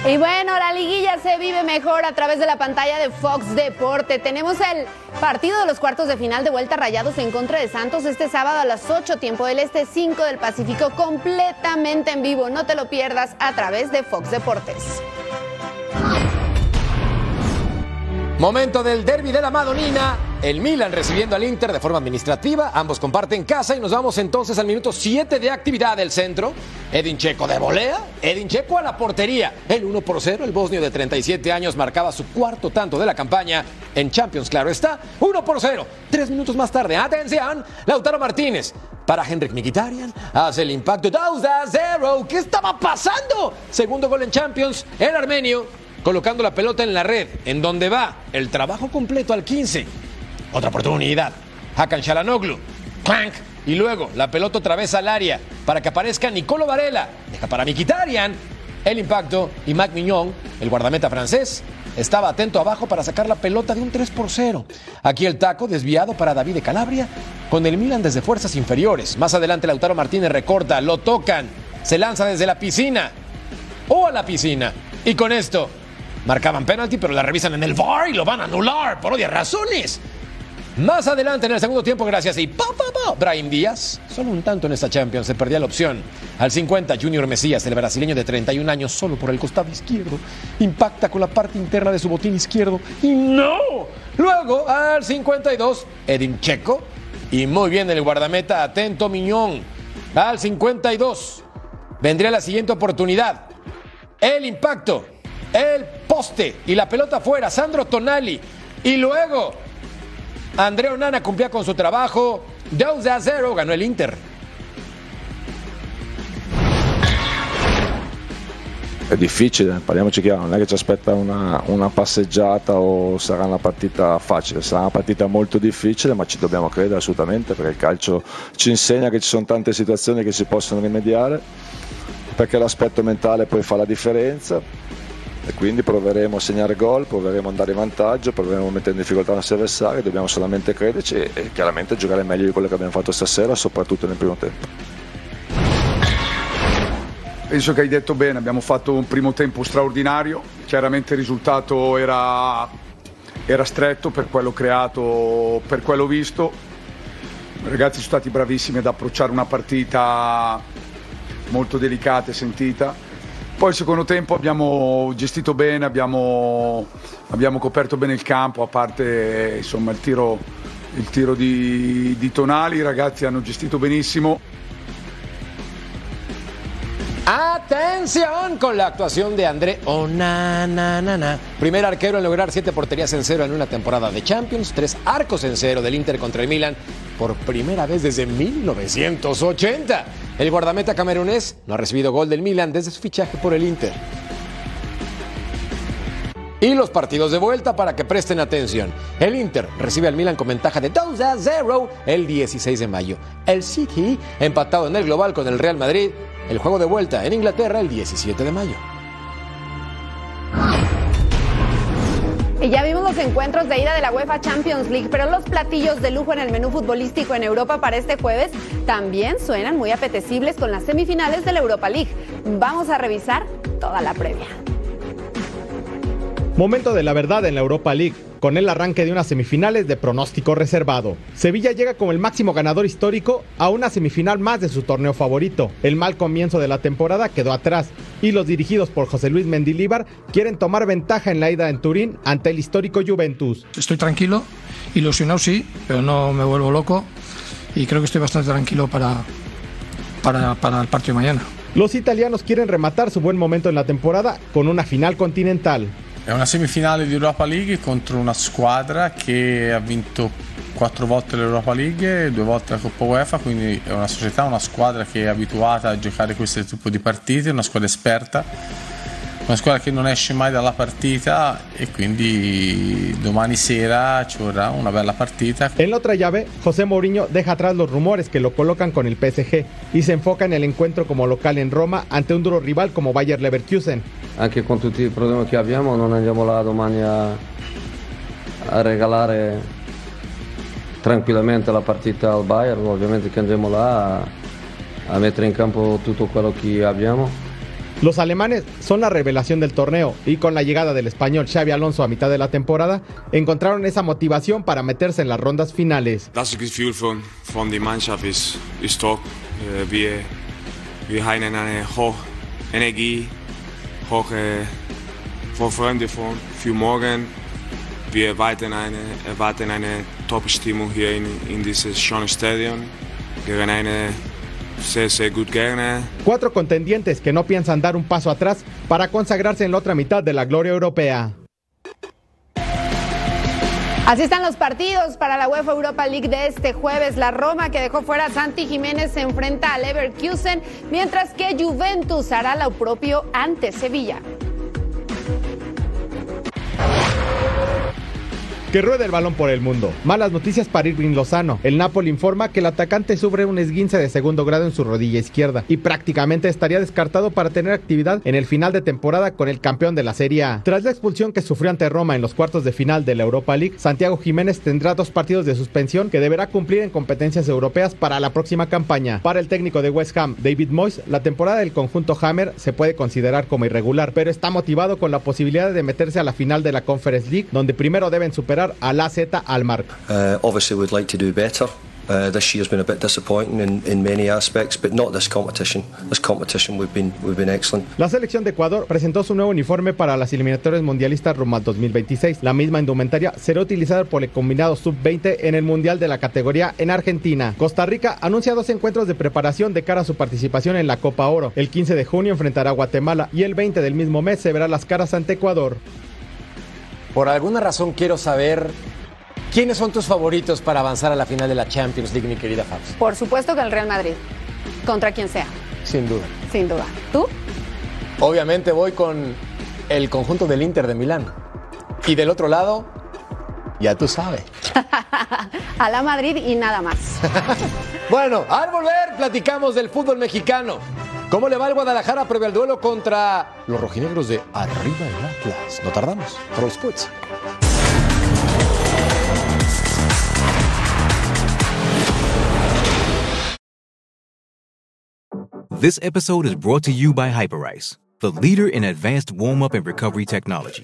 Y bueno, la liguilla se vive mejor a través de la pantalla de Fox Deporte. Tenemos el partido de los cuartos de final de vuelta rayados en contra de Santos este sábado a las 8 tiempo del Este, 5 del Pacífico, completamente en vivo. No te lo pierdas a través de Fox Deportes. Momento del derby de la Madonina. El Milan recibiendo al Inter de forma administrativa. Ambos comparten casa y nos vamos entonces al minuto 7 de actividad del centro. Edin Checo de volea. Edin Checo a la portería. El 1 por 0. El bosnio de 37 años marcaba su cuarto tanto de la campaña en Champions. Claro está. 1 por 0. Tres minutos más tarde. Atención. Lautaro Martínez. Para Henrik Mkhitaryan. Hace el impacto. 2 a 0. ¿Qué estaba pasando? Segundo gol en Champions. El armenio colocando la pelota en la red, en donde va el trabajo completo al 15. Otra oportunidad. Hakan Shalanoglu. Clank. Y luego la pelota otra vez al área para que aparezca Nicolo Varela. Deja para Mkhitaryan. El impacto y Mac Mignon, el guardameta francés, estaba atento abajo para sacar la pelota de un 3 por 0. Aquí el taco desviado para David de Calabria con el Milan desde fuerzas inferiores. Más adelante Lautaro Martínez recorta, lo tocan, se lanza desde la piscina o a la piscina. Y con esto marcaban penalti, pero la revisan en el VAR y lo van a anular por obvias razones. Más adelante en el segundo tiempo, gracias y pa, pa, pa, Brahim Díaz, solo un tanto en esta Champions, se perdía la opción. Al 50, Junior Mesías, el brasileño de 31 años, solo por el costado izquierdo, impacta con la parte interna de su botín izquierdo y no. Luego, al 52, Edin Checo y muy bien el guardameta, atento Miñón. Al 52, vendría la siguiente oportunidad. El impacto, el poste y la pelota fuera, Sandro Tonali. Y luego, Andrea Onana cumplía con su trabajo. 2 a 0 ganó el Inter. È difficile, parliamoci chiaro, non è che ci aspetta una, una passeggiata o sarà una partita facile, sarà una partita molto difficile, ma ci dobbiamo credere assolutamente perché il calcio ci insegna che ci sono tante situazioni che si possono rimediare, perché l'aspetto mentale poi fa la differenza e quindi proveremo a segnare gol, proveremo ad andare in vantaggio, proveremo a mettere in difficoltà i nostri avversari, dobbiamo solamente crederci e, chiaramente giocare meglio di quello che abbiamo fatto stasera, soprattutto nel primo tempo. Penso che hai detto bene, abbiamo fatto un primo tempo straordinario, chiaramente il risultato era, era stretto per quello creato, per quello visto. I ragazzi sono stati bravissimi ad approcciare una partita molto delicata e sentita. Poi il secondo tempo abbiamo gestito bene, abbiamo, abbiamo coperto bene il campo, a parte insomma, il tiro, il tiro di, di Tonali, i ragazzi hanno gestito benissimo. Atención con la actuación de André Onananana. Primer arquero en lograr siete porterías en cero en una temporada de Champions, tres arcos en cero del Inter contra el Milan por primera vez desde 1980. El guardameta camerunés no ha recibido gol del Milan desde su fichaje por el Inter. Y los partidos de vuelta para que presten atención. El Inter recibe al Milan con ventaja de 2 a 0 el 16 de mayo. El City empatado en el global con el Real Madrid. El juego de vuelta en Inglaterra el 17 de mayo. Y ya vimos los encuentros de ida de la UEFA Champions League, pero los platillos de lujo en el menú futbolístico en Europa para este jueves también suenan muy apetecibles con las semifinales de la Europa League. Vamos a revisar toda la previa. Momento de la verdad en la Europa League, con el arranque de unas semifinales de pronóstico reservado. Sevilla llega como el máximo ganador histórico a una semifinal más de su torneo favorito. El mal comienzo de la temporada quedó atrás y los dirigidos por José Luis Mendilíbar quieren tomar ventaja en la ida en Turín ante el histórico Juventus. Estoy tranquilo, ilusionado sí, pero no me vuelvo loco y creo que estoy bastante tranquilo para, para, para el partido de mañana. Los italianos quieren rematar su buen momento en la temporada con una final continental. È una semifinale di Europa League contro una squadra che ha vinto quattro volte l'Europa League e due volte la Coppa UEFA, quindi è una società, una squadra che è abituata a giocare questo tipo di partite, una squadra esperta, una squadra che non esce mai dalla partita e quindi domani sera ci vorrà una bella partita. En la otra llave, José Mourinho deja atrás los rumores que lo colocan con el PSG y se enfoca en el encuentro como local en Roma ante un duro rival como Bayer Leverkusen. Anche con tutti i problemi che abbiamo non andiamo là domani a, a regalare tranquillamente la partita al Bayern, ovviamente che andiamo là a, a mettere in campo tutto quello che abbiamo. Los alemanes son la revelación del torneo y con la llegada del español Xavi Alonso a mitad de la temporada encontraron esa motivación para meterse en las rondas finales. Das Gefühl von, von der Mannschaft ist, ist top. Wir, wir haben eine hohe Energie, hohe Vorfreude von, für morgen. Wir erwarten eine, eine Top-Stimmung hier in, in dieses schönen Stadion gegen eine Cuatro contendientes que no piensan dar un paso atrás para consagrarse en la otra mitad de la gloria europea. Así están los partidos para la UEFA Europa League de este jueves. La Roma, que dejó fuera a Santi Jiménez, se enfrenta al Leverkusen, mientras que Juventus hará lo propio ante Sevilla. Que ruede el balón por el mundo. Malas noticias para Irving Lozano. El Napoli informa que el atacante sufre un esguince de segundo grado en su rodilla izquierda y prácticamente estaría descartado para tener actividad en el final de temporada con el campeón de la Serie A. Tras la expulsión que sufrió ante Roma en los cuartos de final de la Europa League, Santiago Jiménez tendrá dos partidos de suspensión que deberá cumplir en competencias europeas para la próxima campaña. Para el técnico de West Ham, David Moyes, la temporada del conjunto Hammer se puede considerar como irregular, pero está motivado con la posibilidad de meterse a la final de la Conference League, donde primero deben superar a la Z Almark. Uh, obviously, we'd like to do better. Uh, this year's been a bit disappointing in, in many aspects, but not this competition. This competition we've been we've been excellent. La selección de Ecuador presentó su nuevo uniforme para las eliminatorias mundialistas rumbo al 2026. La misma indumentaria será utilizada por el combinado sub-20 en el Mundial de la categoría en Argentina. Costa Rica anuncia dos encuentros de preparación de cara a su participación en la Copa Oro. El 15 de junio enfrentará a Guatemala y el 20 del mismo mes se verá las caras ante Ecuador. Por alguna razón quiero saber quiénes son tus favoritos para avanzar a la final de la Champions League, mi querida Fabs. Por supuesto que el Real Madrid, contra quien sea, Sin duda. sin duda. ¿Tú? Obviamente voy con el conjunto del Inter de Milán. Y del otro lado, ya tú sabes. a la Madrid y nada más. Bueno, al volver platicamos del fútbol mexicano. ¿Cómo le va el Guadalajara previo al duelo contra los rojinegros de Arriba el Atlas? No tardamos. Troll Sports. This episode is brought to you by Hyperice, the leader in advanced warm up and recovery technology.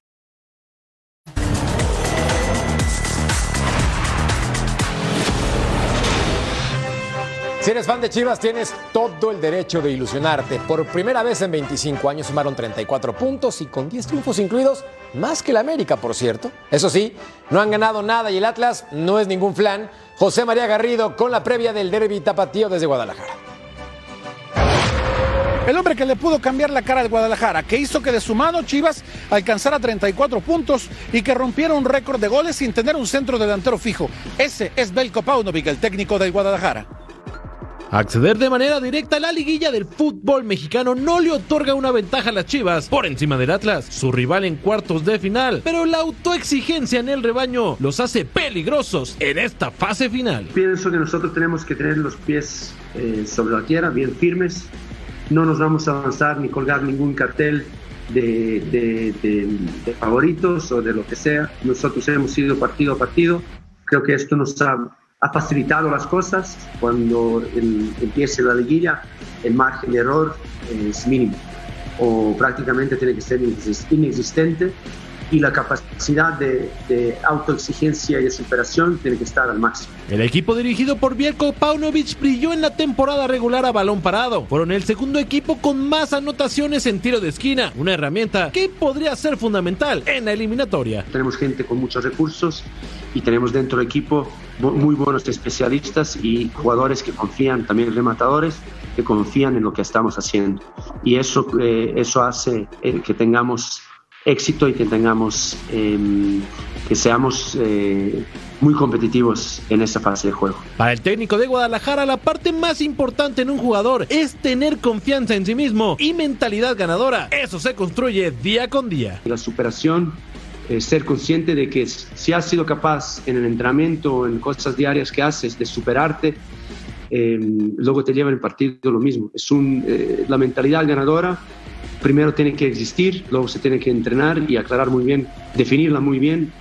Si eres fan de Chivas, tienes todo el derecho de ilusionarte. Por primera vez en 25 años sumaron 34 puntos y con 10 triunfos incluidos, más que el América, por cierto. Eso sí, no han ganado nada y el Atlas no es ningún flan. José María Garrido con la previa del derby tapatío desde Guadalajara. El hombre que le pudo cambiar la cara al Guadalajara, que hizo que de su mano Chivas alcanzara 34 puntos y que rompiera un récord de goles sin tener un centro delantero fijo. Ese es Belko Paunovic, el técnico del Guadalajara. Acceder de manera directa a la liguilla del fútbol mexicano no le otorga una ventaja a las Chivas por encima del Atlas, su rival en cuartos de final, pero la autoexigencia en el rebaño los hace peligrosos en esta fase final. Pienso que nosotros tenemos que tener los pies eh, sobre la tierra, bien firmes, no nos vamos a avanzar ni colgar ningún cartel de, de, de, de, favoritos o de lo que sea. Nosotros hemos ido partido a partido. Creo que esto nos ha, ha facilitado las cosas. Cuando el, empiece la liguilla, el margen de error es mínimo o prácticamente tiene que ser inexistente y la capacidad de, de, autoexigencia y de superación tiene que estar al máximo. El equipo dirigido por Bielko Paunovic brilló en la temporada regular a balón parado. Fueron el segundo equipo con más anotaciones en tiro de esquina, una herramienta que podría ser fundamental en la eliminatoria. Tenemos gente con muchos recursos y tenemos dentro del equipo muy buenos especialistas y jugadores que confían, también rematadores, que confían en lo que estamos haciendo. Y eso, eh, eso hace eh, que tengamos éxito y que tengamos, eh, que seamos eh, muy competitivos en esta fase de juego. Para el técnico de Guadalajara, la parte más importante en un jugador es tener confianza en sí mismo y mentalidad ganadora. Eso se construye día con día. La superación, eh, ser consciente de que si has sido capaz en el entrenamiento en cosas diarias que haces de superarte, luego te lleva en el partido lo mismo. Es un, la mentalidad ganadora primero tiene que existir, luego se tiene que entrenar y aclarar muy bien, definirla muy bien,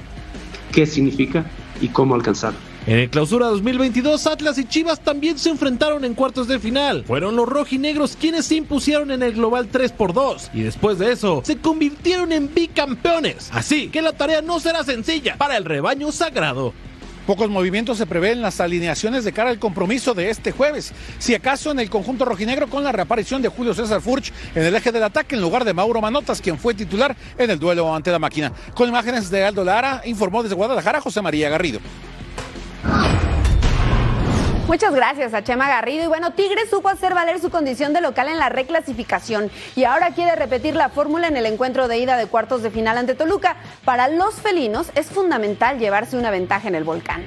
qué significa y cómo alcanzar. En el clausura 2022, Atlas y Chivas también se enfrentaron en cuartos de final. Fueron los rojinegros quienes se impusieron en el global 3 por 2 y después de eso se convirtieron en bicampeones. Así que la tarea no será sencilla para el rebaño sagrado. Pocos movimientos se prevén las alineaciones de cara al compromiso de este jueves. Si acaso en el conjunto rojinegro con la reaparición de Julio César Furch en el eje del ataque en lugar de Mauro Manotas, quien fue titular en el duelo ante la máquina. Con imágenes de Aldo Lara, informó desde Guadalajara José María Garrido. Muchas gracias a Chema Garrido. Y bueno, Tigres supo hacer valer su condición de local en la reclasificación y ahora quiere repetir la fórmula en el encuentro de ida de cuartos de final ante Toluca. Para los felinos es fundamental llevarse una ventaja en el volcán.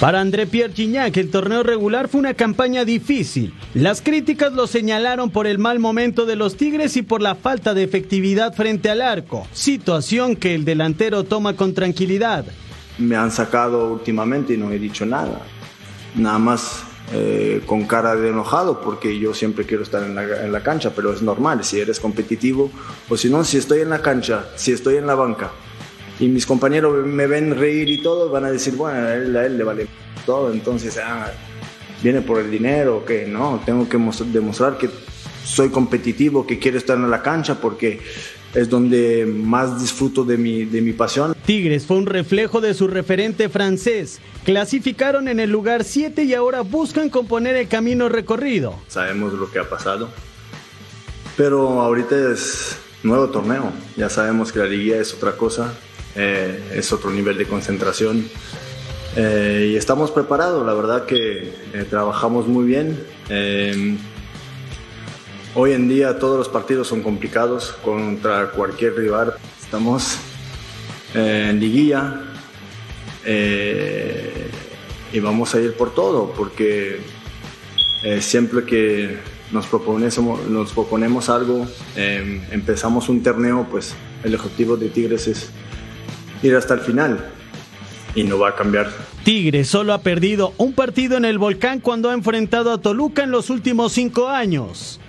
Para André Pierre Gignac, el torneo regular fue una campaña difícil. Las críticas lo señalaron por el mal momento de los Tigres y por la falta de efectividad frente al arco, situación que el delantero toma con tranquilidad me han sacado últimamente y no he dicho nada. Nada más eh, con cara de enojado porque yo siempre quiero estar en la, en la, cancha, pero es normal, si eres competitivo o si no, si estoy en la cancha, si estoy en la banca y mis compañeros me ven reír y todo, van a decir, bueno, a él, le vale todo, entonces, ah, viene por el dinero o qué, no, tengo que demostrar que soy competitivo, que quiero estar en la cancha porque es donde más disfruto de mi, de mi pasión. Tigres fue un reflejo de su referente francés. Clasificaron en el lugar 7 y ahora buscan componer el camino recorrido. Sabemos lo que ha pasado, pero ahorita es nuevo torneo. Ya sabemos que la liguilla es otra cosa, eh, es otro nivel de concentración. Eh, y estamos preparados, la verdad que eh, trabajamos muy bien. Hoy en día todos los partidos son complicados contra cualquier rival. Estamos en liguilla eh, y vamos a ir por todo porque eh, siempre que nos proponemos, algo, eh, empezamos un torneo, pues el objetivo de Tigres es ir hasta el final y no va a cambiar. Tigres solo ha perdido un partido en el volcán cuando ha enfrentado a Toluca en los últimos cinco años.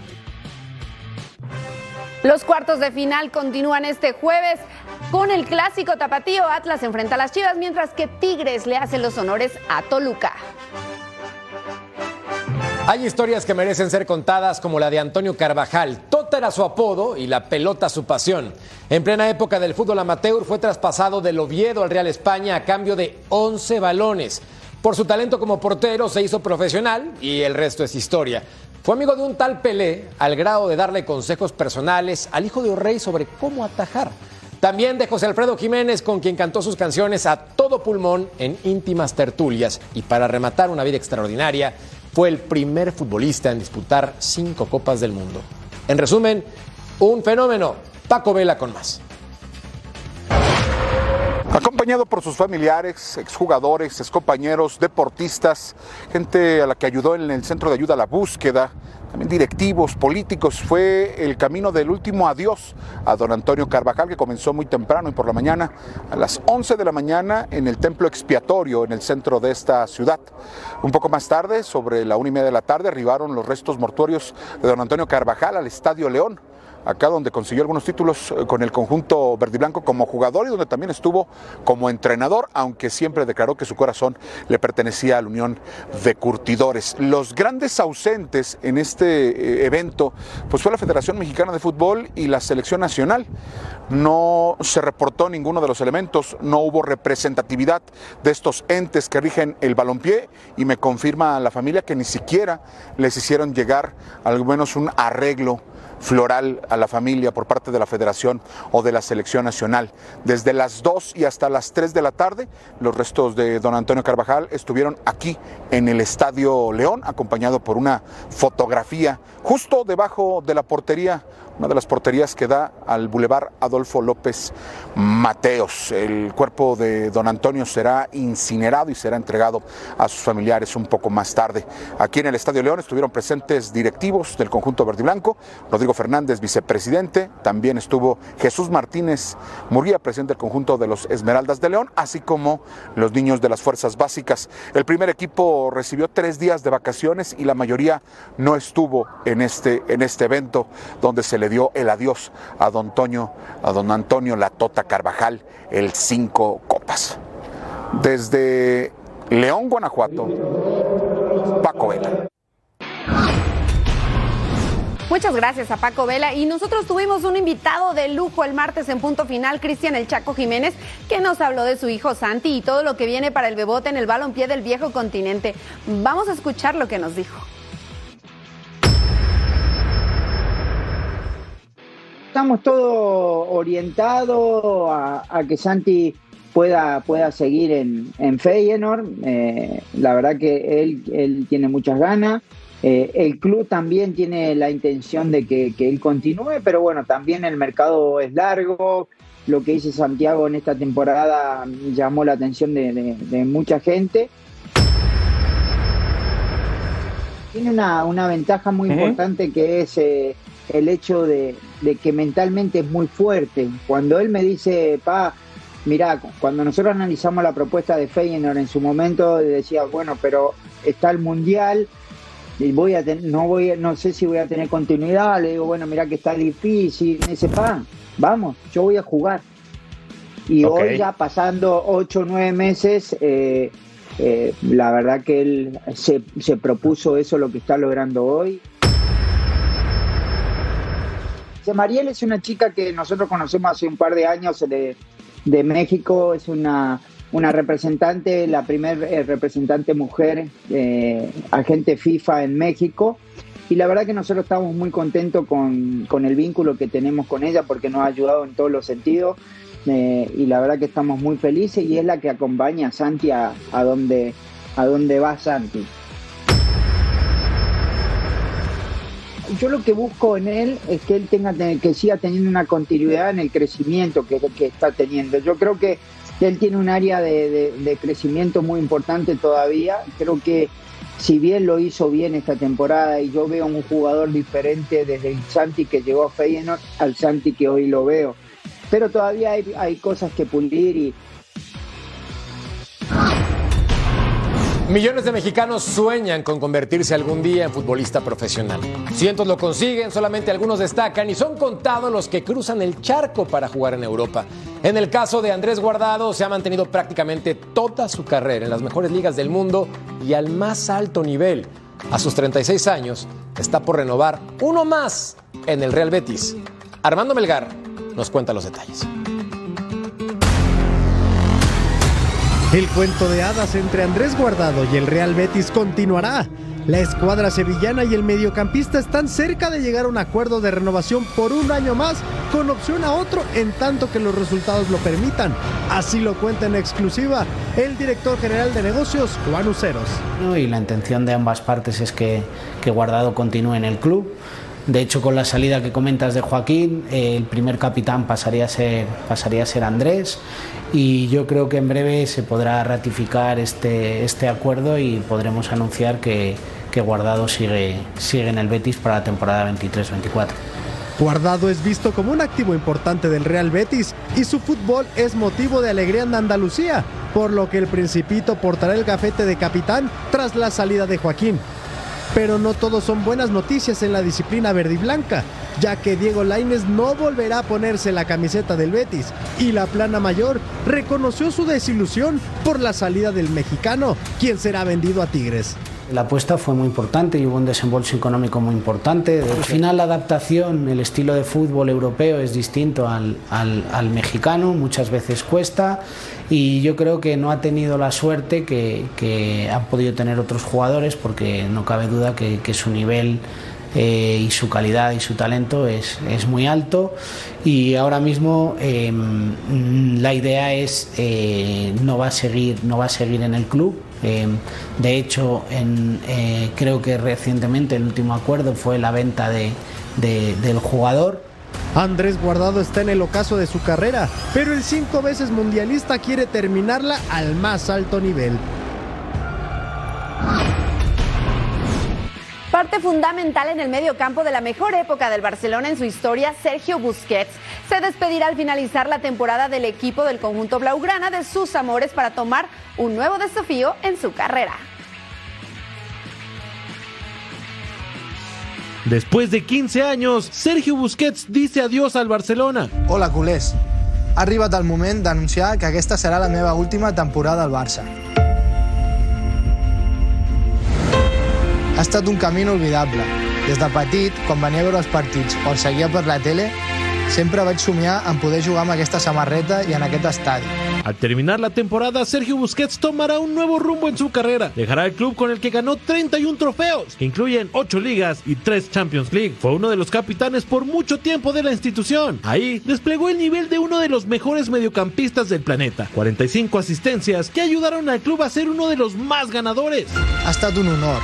Los cuartos de final continúan este jueves con el clásico tapatío. Atlas enfrenta a las Chivas, mientras que Tigres le hace los honores a Toluca. Hay historias que merecen ser contadas como la de Antonio Carvajal. Tota era su apodo y la pelota su pasión. En plena época del fútbol amateur fue traspasado del Oviedo al Real España a cambio de 11 balones. Por su talento como portero se hizo profesional y el resto es historia. Fue amigo de un tal Pelé al grado de darle consejos personales al hijo de Orrey sobre cómo atajar. También de José Alfredo Jiménez, con quien cantó sus canciones a todo pulmón en íntimas tertulias. Y para rematar una vida extraordinaria, fue el primer futbolista en disputar cinco Copas del Mundo. En resumen, un fenómeno. Paco Vela con más. Acompañado por sus familiares, exjugadores, excompañeros, deportistas, gente a la que ayudó en el centro de ayuda a la búsqueda, también directivos, políticos, fue el camino del último adiós a don Antonio Carvajal, que comenzó muy temprano y por la mañana, a las 11 de la mañana, en el templo expiatorio en el centro de esta ciudad. Un poco más tarde, sobre la una y media de la tarde, arribaron los restos mortuorios de don Antonio Carvajal al Estadio León acá donde consiguió algunos títulos eh, con el conjunto verde y blanco como jugador y donde también estuvo como entrenador, aunque siempre declaró que su corazón le pertenecía a la Unión de Curtidores. Los grandes ausentes en este eh, evento pues fue la Federación Mexicana de Fútbol y la Selección Nacional. No se reportó ninguno de los elementos, no hubo representatividad de estos entes que rigen el balompié y me confirma la familia que ni siquiera les hicieron llegar al menos un arreglo floral a la familia por parte de la Federación o de la Selección Nacional. Desde las 2 y hasta las 3 de la tarde, los restos de don Antonio Carvajal estuvieron aquí en el Estadio León, acompañado por una fotografía justo debajo de la portería una de las porterías que da al Boulevard Adolfo López Mateos. El cuerpo de don Antonio será incinerado y será entregado a sus familiares un poco más tarde. Aquí en el Estadio León estuvieron presentes directivos del conjunto verde y blanco, Rodrigo Fernández, vicepresidente, también estuvo Jesús Martínez Murguía, presidente del conjunto de los Esmeraldas de León, así como los niños de las fuerzas básicas. El primer equipo recibió tres días de vacaciones y la mayoría no estuvo en este, en este evento donde se le dio el adiós a don Antonio, a don Antonio Latota Carvajal, el cinco copas. Desde León, Guanajuato, Paco Vela. Muchas gracias a Paco Vela. Y nosotros tuvimos un invitado de lujo el martes en punto final, Cristian El Chaco Jiménez, que nos habló de su hijo Santi y todo lo que viene para el bebote en el balompié del viejo continente. Vamos a escuchar lo que nos dijo. Estamos todos orientados a, que Santi pueda, pueda seguir en, en Feyenoord. Eh, la verdad que él, él tiene muchas ganas. Eh, el club también tiene la intención de que, él continúe, pero bueno, también el mercado es largo. Lo que dice Santiago en esta temporada llamó la atención de, mucha gente. Tiene una, ventaja muy importante que es eh, el hecho de, que mentalmente es muy fuerte. Cuando él me dice, pa, mira, cuando nosotros analizamos la propuesta de Feyenoord en su momento, decía, bueno, pero está el Mundial, y voy a no voy no sé si voy a tener continuidad, le digo, bueno, mira que está difícil, me dice, pa, vamos, yo voy a jugar. Y hoy ya pasando ocho o nueve meses, eh, eh, la verdad que él se, se propuso eso, lo que está logrando hoy. Mariel es una chica que nosotros conocemos hace un par de años de, México, es una, una representante, la primer eh, representante mujer eh, agente FIFA en México. Y la verdad que nosotros estamos muy contentos con, el vínculo que tenemos con ella porque nos ha ayudado en todos los sentidos. Eh, y la verdad que estamos muy felices y es la que acompaña a Santi a, donde, a donde va Santi. Yo lo que busco en él es que él tenga que siga teniendo una continuidad en el crecimiento que, que está teniendo. Yo creo que él tiene un área de, crecimiento muy importante todavía. Creo que si bien lo hizo bien esta temporada y yo veo un jugador diferente desde el Santi que llegó a Feyenoord al Santi que hoy lo veo. Pero todavía hay, hay cosas que pulir y, Millones de mexicanos sueñan con convertirse algún día en futbolista profesional. Cientos lo consiguen, solamente algunos destacan y son contados los que cruzan el charco para jugar en Europa. En el caso de Andrés Guardado, se ha mantenido prácticamente toda su carrera en las mejores ligas del mundo y al más alto nivel. A sus 36 años, está por renovar uno más en el Real Betis. Armando Melgar nos cuenta los detalles. El cuento de hadas entre Andrés Guardado y el Real Betis continuará. La escuadra sevillana y el mediocampista están cerca de llegar a un acuerdo de renovación por un año más, con opción a otro en tanto que los resultados lo permitan. Así lo cuenta en exclusiva el director general de negocios, Juan Uceros. Y la intención de ambas partes es que, que Guardado continúe en el club. De hecho, con la salida que comentas de Joaquín, eh, el primer capitán pasaría a, ser, Andrés y yo creo que en breve se podrá ratificar este, este acuerdo y podremos anunciar que, que Guardado sigue, sigue en el Betis para la temporada 23-24. Guardado es visto como un activo importante del Real Betis y su fútbol es motivo de alegría en Andalucía, por lo que el Principito portará el gafete de capitán tras la salida de Joaquín. Pero no todos son buenas noticias en la disciplina verde y blanca, ya que Diego Lainez no volverá a ponerse la camiseta del Betis y la plana mayor reconoció su desilusión por la salida del mexicano, quien será vendido a Tigres. La apuesta fue muy importante y hubo un desembolso económico muy importante. Al final la adaptación, el estilo de fútbol europeo es distinto al, al, al, mexicano, muchas veces cuesta y yo creo que no ha tenido la suerte que, que han podido tener otros jugadores porque no cabe duda que, que su nivel eh, y su calidad y su talento es, es muy alto. Y ahora mismo eh, la idea es eh, no va a seguir no va a seguir en el club eh, de hecho en, creo que recientemente el último acuerdo fue la venta de, de, del jugador Andrés Guardado está en el ocaso de su carrera, pero el cinco veces mundialista quiere terminarla al más alto nivel. Parte fundamental en el medio campo de la mejor época del Barcelona en su historia, Sergio Busquets, se despedirá al finalizar la temporada del equipo del conjunto Blaugrana de sus amores para tomar un nuevo desafío en su carrera. Después de 15 años, Sergio Busquets dice adiós al Barcelona. Hola, culers. Ha arribat el moment d'anunciar que aquesta serà la meva última temporada al Barça. Ha estat un camí inolvidable. Des de petit, quan venia a veure els partits o els seguia per la tele, sempre vaig somiar en poder jugar amb aquesta samarreta y en aquest estadi. Al terminar la temporada, Sergio Busquets tomará un nuevo rumbo en su carrera. Dejará el club con el que ganó 31 trofeos, que incluyen 8 ligas y 3 Champions League. Fue uno de los capitanes por mucho tiempo de la institución. Ahí desplegó el nivel de uno de los mejores mediocampistas del planeta. 45 asistencias que ayudaron al club a ser uno de los más ganadores. Ha estat un honor,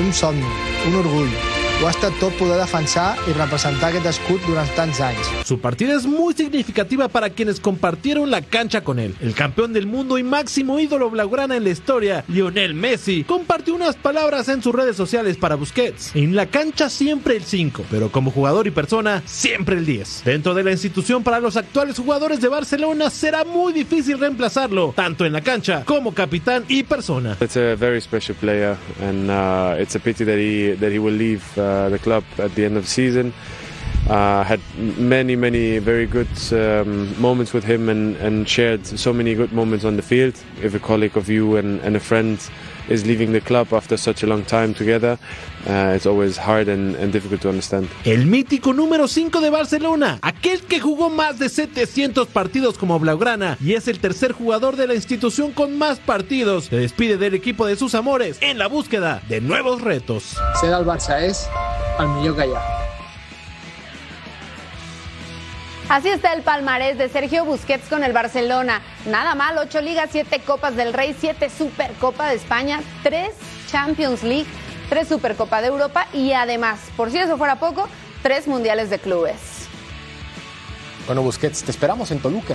un somni, un orgull. Ho ha estat tot poder defensar i representar aquest escut durant tants anys. Su partida es muy significativa para quienes compartieron la cancha con él. El campeón del mundo y máximo ídolo blaugrana en la historia, Lionel Messi, compartió unas palabras en sus redes sociales para Busquets. En la cancha siempre el 5, pero como jugador y persona, siempre el 10. Dentro de la institución para los actuales jugadores de Barcelona será muy difícil reemplazarlo, tanto en la cancha como capitán y persona. It's a very special player, and uh, it's a pity that he that he will leave uh, the club at the end of the season. Uh, had many, many very good um, moments with him and, and shared so many good moments on the field. If a colleague of you and, and a friend is leaving the club after such a long time together, uh, it's always hard and, and difficult to understand. El mítico número 5 de Barcelona, aquel que jugó más de 700 partidos como Blaugrana y es el tercer jugador de la institución con más partidos, se despide del equipo de sus amores en la búsqueda de nuevos retos. Ser del Barça és el millor que. Así está el palmarés de Sergio Busquets con el Barcelona. Nada mal, ocho ligas, siete copas del Rey, siete Supercopa de España, tres Champions League, tres Supercopa de Europa y además, por si eso fuera poco, tres Mundiales de Clubes. Bueno, Busquets, te esperamos en Toluca.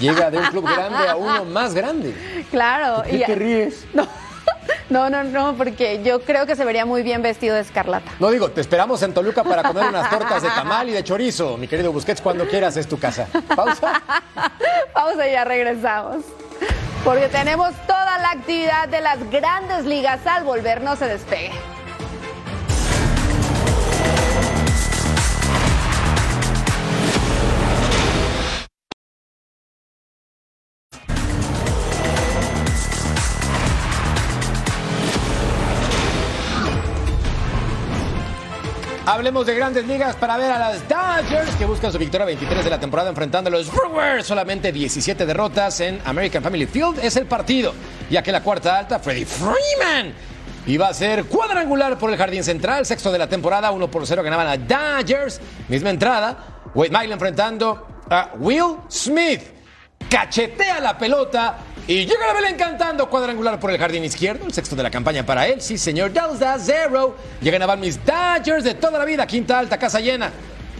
Llega de un club grande a uno más grande. Claro. ¿Por qué y- te ríes? No, no, no, porque yo creo que se vería muy bien vestido de escarlata. No digo, te esperamos en Toluca para comer unas tortas de tamal y de chorizo. Mi querido Busquets, cuando quieras es tu casa. Pausa. Pausa y ya regresamos. Porque tenemos toda la actividad de las grandes ligas al volver, no se despegue. Hablemos de grandes ligas para ver a las Dodgers que buscan su victoria 23 de la temporada enfrentando a los Brewers. Solamente 17 derrotas en American Family Field es el partido, ya que la cuarta alta, Freddie Freeman, iba a ser cuadrangular por el jardín central. Sexto de la temporada, 1 por 0 ganaban a Dodgers. Misma entrada, Wade Miley enfrentando a Will Smith. Cachetea la pelota Y llega la Belén cantando cuadrangular por el jardín izquierdo, el sexto de la campaña para él. Sí, señor, 2 a 0. Llegan a mis Dodgers de toda la vida, quinta alta, casa llena.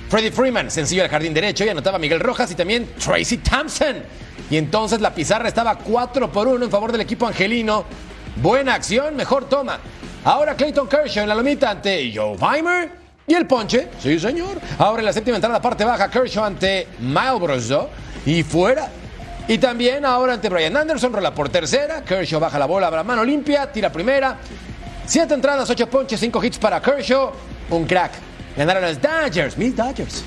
Freddy Freeman, sencillo al jardín derecho y anotaba Miguel Rojas y también Tracy Thompson. Y entonces la pizarra estaba 4 por 1 en favor del equipo angelino. Buena acción, mejor toma. Ahora Clayton Kershaw en la lomita ante Joe Weimer. Y el ponche, sí señor. Ahora en la séptima entrada, parte baja, Kershaw ante Miles Brosdo. Y fuera. Y también ahora ante Brian Anderson, rola por tercera. Kershaw baja la bola, abra mano limpia, tira primera. Siete entradas, ocho ponches, cinco hits para Kershaw. Un crack. Ganaron los Dodgers, mis Dodgers.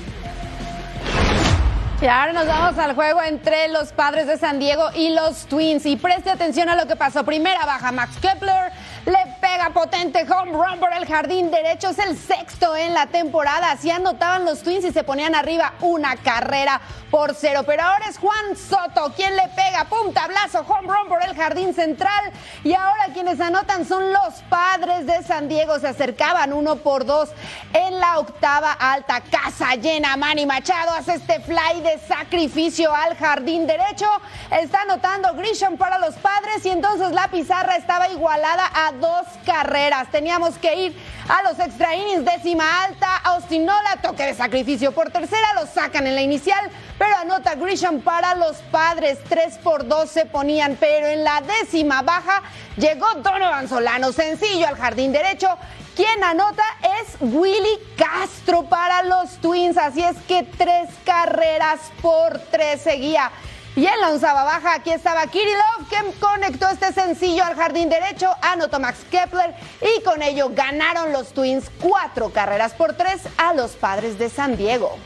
Y ahora nos vamos al juego entre los padres de San Diego y los Twins. Y preste atención a lo que pasó. Primera baja Max Kepler, le pega potente home run por el jardín derecho. Es el sexto en la temporada. Así anotaban los Twins y se ponían arriba una carrera por cero. Pero ahora es Juan Soto quien le pega. Pum, tablazo, home run por el jardín central. Y ahora quienes anotan son los padres de San Diego. Se acercaban uno por dos en la octava alta. Casa llena. Manny Machado hace este fly de sacrificio al jardín derecho. Está anotando Grisham para los padres y entonces la pizarra estaba igualada a dos carreras. Teníamos que ir a los extra innings, décima alta. Austin Nola, toque de sacrificio por tercera, lo sacan en la inicial, pero anota Grisham para los padres. 3 por 2 se ponían, pero en la décima baja llegó Donovan Solano, sencillo al jardín derecho. Quien anota es Willy Castro para los Twins, así es que tres carreras por tres seguía. Y en la onzava baja, aquí estaba Kirillov, que conectó este sencillo al jardín derecho, anotó Max Kepler y con ello ganaron los Twins cuatro carreras por tres a los padres de San Diego.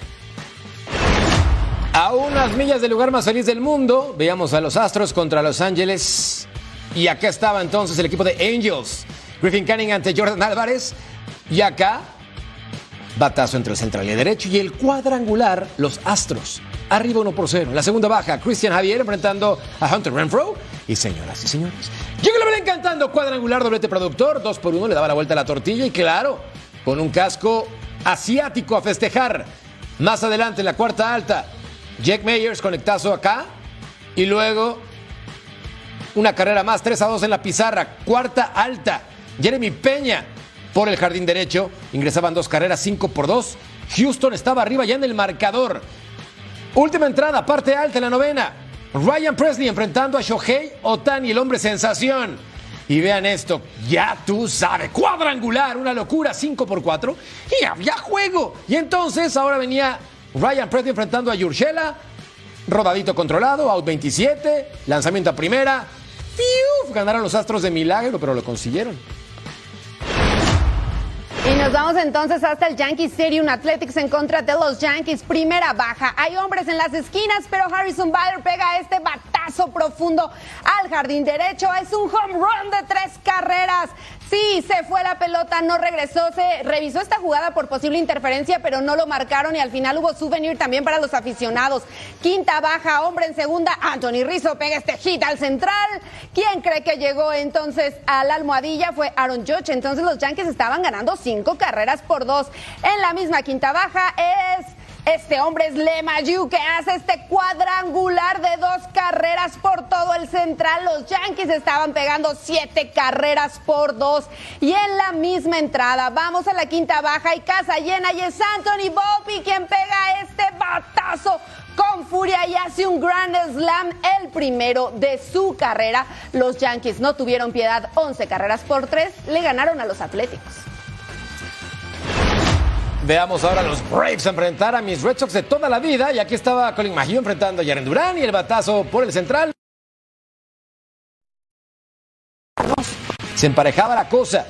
A unas millas del lugar más feliz del mundo, veíamos a los Astros contra Los Ángeles. Y acá estaba entonces el equipo de Angels. Griffin Canning ante Jordan Álvarez. Y acá, batazo entre el central y el derecho. Y el cuadrangular, los Astros. Arriba 1 por 0. La segunda baja, Christian Javier enfrentando a Hunter Renfro. Y señoras y señores, llega la ven cantando cuadrangular, doblete productor. 2 por 1, le daba la vuelta a la tortilla. Y claro, con un casco asiático a festejar. Más adelante, en la cuarta alta, Jack Meyers conectazo acá. Y luego una carrera más, 3 a 2 en la pizarra. Cuarta alta, Jeremy Peña por el jardín derecho. Ingresaban dos carreras, 5 por 2. Houston estaba arriba ya en el marcador. Última entrada, parte alta en la novena. Ryan Presley enfrentando a Shohei Otani, el hombre sensación. Y vean esto, ya tú sabes, cuadrangular, una locura, 5 por 4. Y había juego. Y entonces ahora venía Ryan Presley enfrentando a Yurshela. Rodadito controlado, out 27, lanzamiento a primera. Ganaron los Astros de milagro, pero lo consiguieron. Y nos vamos entonces hasta el Yankee Stadium Athletics en contra de los Yankees. Primera baja. Hay hombres en las esquinas, pero Harrison Bader pega este batazo profundo al jardín derecho. Es un home run de tres carreras. Sí, se fue la pelota, no regresó, se revisó esta jugada por posible interferencia, pero no lo marcaron y al final hubo souvenir también para los aficionados. Quinta baja, hombre en segunda, Anthony Rizzo pega este hit al central. ¿Quién cree que llegó entonces a la almohadilla? Fue Aaron Judge. Entonces los Yankees estaban ganando cinco carreras por dos. En la misma quinta baja es este hombre es Lemayu que hace este cuadrangular de dos carreras por todo el central. Los Yankees estaban pegando siete carreras por dos. Y en la misma entrada, vamos a la quinta baja y casa llena. Y es Anthony Volpi quien pega este batazo con furia y hace un Grand Slam, el primero de su carrera. Los Yankees no tuvieron piedad, 11 carreras por tres, le ganaron a los Atléticos. Veamos ahora a los Braves enfrentar a mis Red Sox de toda la vida. Y aquí estaba Colin McHugh enfrentando a Jaren Durán y el batazo por el central. Se emparejaba la cosa.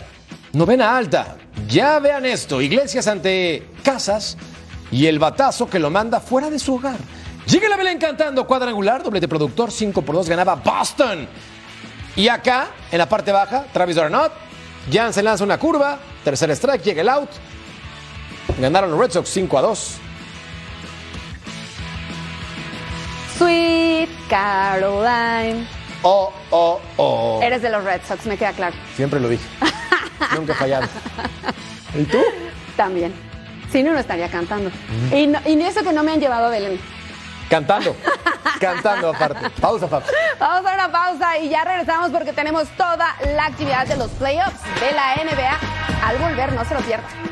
Novena alta. Ya vean esto. Iglesias ante Casas y el batazo que lo manda fuera de su hogar. Llega la vela encantando. Cuadrangular, doble de productor. 5 por 2 ganaba Boston. Y acá, en la parte baja, Travis Darnot. Jan se lanza una curva. Tercer strike, llega el out. Ganaron los Red Sox 5 a 2. Sweet Caroline. Oh, oh, oh. Eres de los Red Sox, me queda claro. Siempre lo dije. Nunca he fallado. ¿Y tú? También. Si no, no estaría cantando. Y, no, y eso que no me han llevado a Belén. Cantando. Cantando aparte. Pausa, papá. Vamos a una pausa y ya regresamos porque tenemos toda la actividad de los playoffs de la NBA. Al volver, no se lo pierdan.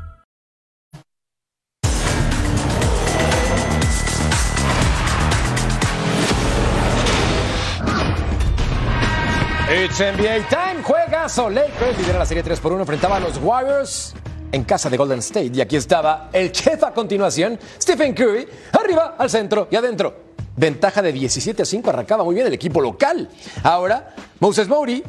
It's NBA time. Juegazo. Lakers lidera la serie 3 por 1. Enfrentaba a los Warriors en casa de Golden State. Y aquí estaba el chef a continuación, Stephen Curry, arriba, al centro y adentro. Ventaja de 17 a 5. Arrancaba muy bien el equipo local. Ahora, Moses Moody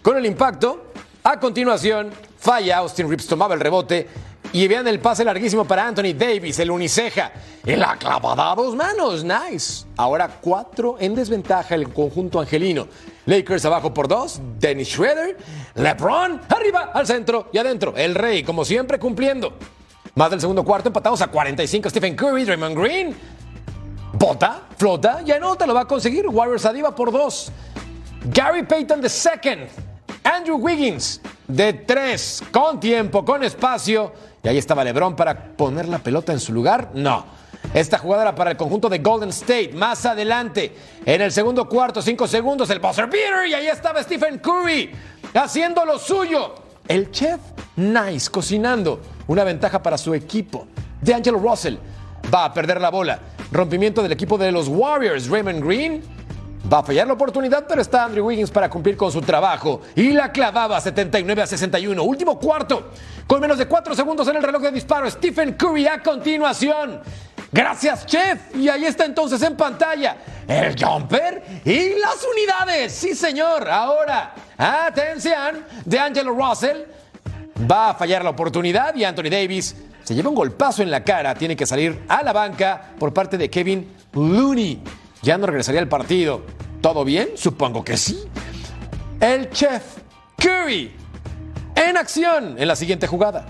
con el impacto. A continuación, falla. Austin Reeves tomaba el rebote. Y vean el pase larguísimo para Anthony Davis, el uniceja. En la a dos manos. Nice. Ahora cuatro en desventaja el conjunto angelino. Lakers abajo por dos. Dennis Schroeder. LeBron arriba, al centro y adentro. El rey, como siempre, cumpliendo. Más del segundo cuarto, empatados a 45. Stephen Curry, Draymond Green. Bota, flota, ya no te lo va a conseguir. Warriors arriba por dos. Gary Payton second. Andrew Wiggins de tres, con tiempo, con espacio. Y ahí estaba LeBron para poner la pelota en su lugar. No. Esta jugada era para el conjunto de Golden State. Más adelante, en el segundo cuarto, cinco segundos, el buzzer beater. Y ahí estaba Stephen Curry haciendo lo suyo. El chef Nice cocinando. Una ventaja para su equipo. De Angelo Russell va a perder la bola. Rompimiento del equipo de los Warriors. Raymond Green Va a fallar la oportunidad, pero está Andrew Wiggins para cumplir con su trabajo. Y la clavaba 79 a 61. Último cuarto. Con menos de 4 segundos en el reloj de disparo. Stephen Curry a continuación. Gracias, chef. Y ahí está entonces en pantalla el jumper y las unidades. Sí, señor. Ahora, atención de Angelo Russell. Va a fallar la oportunidad y Anthony Davis se lleva un golpazo en la cara. Tiene que salir a la banca por parte de Kevin Looney ya no regresaría al partido. ¿Todo bien? Supongo que sí. El chef Curry en acción en la siguiente jugada.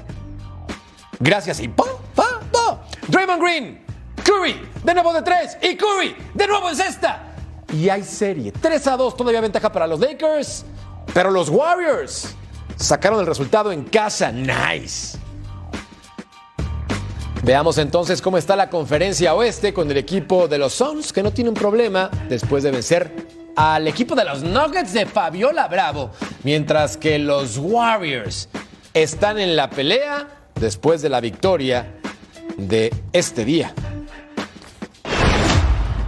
Gracias y pa, pa, pa. Draymond Green, Curry, de nuevo de tres y Curry, de nuevo en cesta. Y hay serie. 3 a 2, todavía ventaja para los Lakers. Pero los Warriors sacaron el resultado en casa. Nice. Veamos entonces cómo está la conferencia oeste con el equipo de los Suns, que no tiene un problema después de vencer al equipo de los Nuggets de Fabiola Bravo, mientras que los Warriors están en la pelea después de la victoria de este día.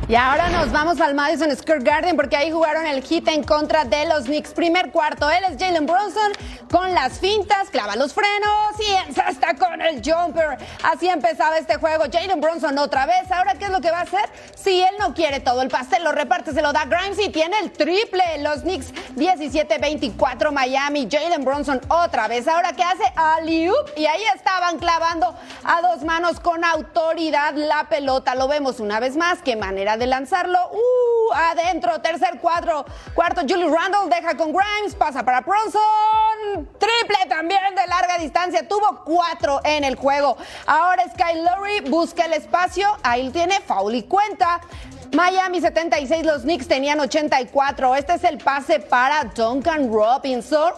Y ahora nos vamos al Madison Square Garden porque ahí jugaron el hit en contra de los Knicks. Primer cuarto, él es Jalen Bronson con las fintas, clava los frenos y está con el jumper. Así empezaba este juego. Jalen Bronson otra vez. Ahora, ¿qué es lo que va a hacer? Si él no quiere todo el pastel, lo reparte, se lo da Grimes y tiene el triple. Los Knicks 17-24 Miami. Jalen Bronson otra vez. Ahora, ¿qué hace? Aliup. Y ahí estaban clavando a dos manos con autoridad la pelota. Lo vemos una vez más. Qué manera de lanzarlo. Uh, adentro, tercer cuadro. Cuarto, Julius Randle deja con Grimes, pasa para Bronson. Triple también de larga distancia. Tuvo cuatro en el juego. Ahora Sky Lowry busca el espacio. Ahí tiene foul y cuenta. Miami 76, los Knicks tenían 84. Este es el pase para Duncan Robinson.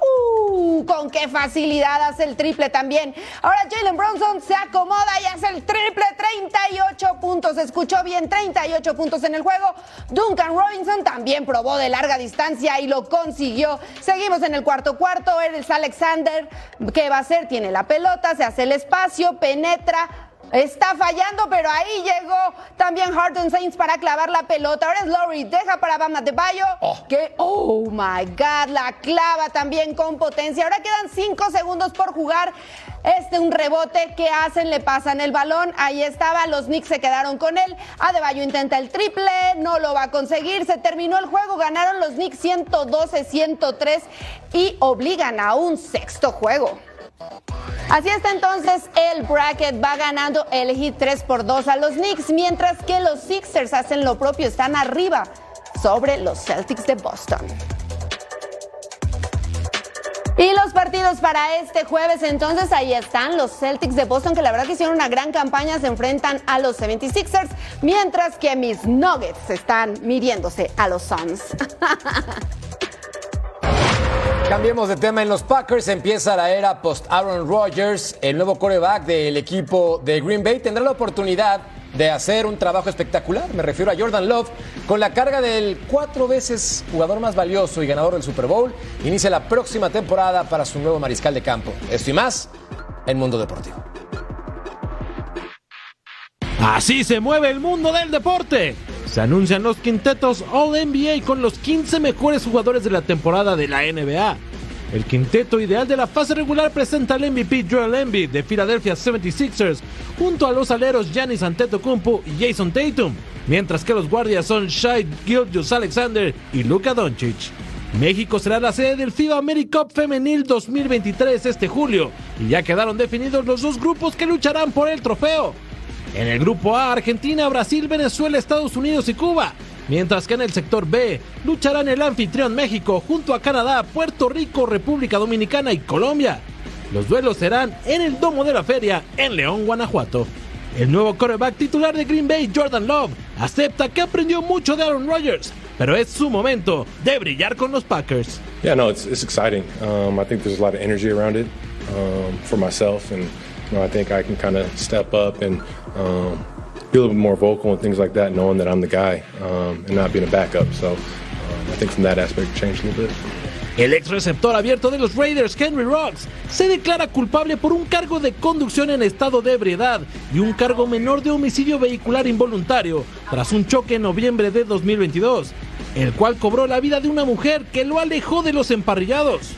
Uh, con qué facilidad hace el triple también. Ahora Jalen Bronson se acomoda y hace el triple. 38 puntos. Escuchó bien, 38 puntos en el juego. Duncan Robinson también probó de larga distancia y lo consiguió. Seguimos en el cuarto cuarto. Eres Alexander. ¿Qué va a hacer? Tiene la pelota, se hace el espacio, penetra está fallando, pero ahí llegó también Harden Saints para clavar la pelota. Ahora es Laurie, deja para Bam Adebayo, que, oh my God, la clava también con potencia. Ahora quedan cinco segundos por jugar. Este un rebote que hacen, le pasan el balón, ahí estaba, los Knicks se quedaron con él. Adebayo intenta el triple, no lo va a conseguir, se terminó el juego, ganaron los Knicks 112-103 y obligan a un sexto juego. Así está entonces el bracket, va ganando el hit 3 por 2 a los Knicks, mientras que los Sixers hacen lo propio, están arriba sobre los Celtics de Boston. Y los partidos para este jueves, entonces ahí están los Celtics de Boston, que la verdad que hicieron una gran campaña, se enfrentan a los 76ers, mientras que mis Nuggets están midiéndose a los Suns. Cambiemos de tema en los Packers. Empieza la era post Aaron Rodgers. El nuevo coreback del equipo de Green Bay tendrá la oportunidad de hacer un trabajo espectacular. Me refiero a Jordan Love con la carga del cuatro veces jugador más valioso y ganador del Super Bowl. Inicia la próxima temporada para su nuevo mariscal de campo. Esto y más en Mundo Deportivo. Así se mueve el mundo del deporte. Se anuncian los quintetos All NBA con los 15 mejores jugadores de la temporada de la NBA. El quinteto ideal de la fase regular presenta al MVP Joel Embiid de Philadelphia 76ers junto a los aleros Giannis Antetokounmpo y Jason Tatum, mientras que los guardias son Shai Gilgeous Alexander y Luka Doncic. México será la sede del FIBA AmeriCup Femenil 2023 este julio y ya quedaron definidos los dos grupos que lucharán por el trofeo. En el grupo A, Argentina, Brasil, Venezuela, Estados Unidos y Cuba. Mientras que en el sector B lucharán el anfitrión México junto a Canadá, Puerto Rico, República Dominicana y Colombia. Los duelos serán en el Domo de la Feria en León, Guanajuato. El nuevo quarterback titular de Green Bay, Jordan Love, acepta que aprendió mucho de Aaron Rodgers, pero es su momento de brillar con los Packers. Yeah, no, it's, it's exciting. Um, I think there's a lot of energy around it um, for myself, and you know, I think I can kind of step up and um, be a little bit more vocal and things like that, knowing that I'm the guy um, and not being a backup. So um, I think from that aspect, changed a little bit. El ex receptor abierto de los Raiders, Henry Rocks, se declara culpable por un cargo de conducción en estado de ebriedad y un cargo menor de homicidio vehicular involuntario tras un choque en noviembre de 2022, el cual cobró la vida de una mujer que lo alejó de los emparrillados.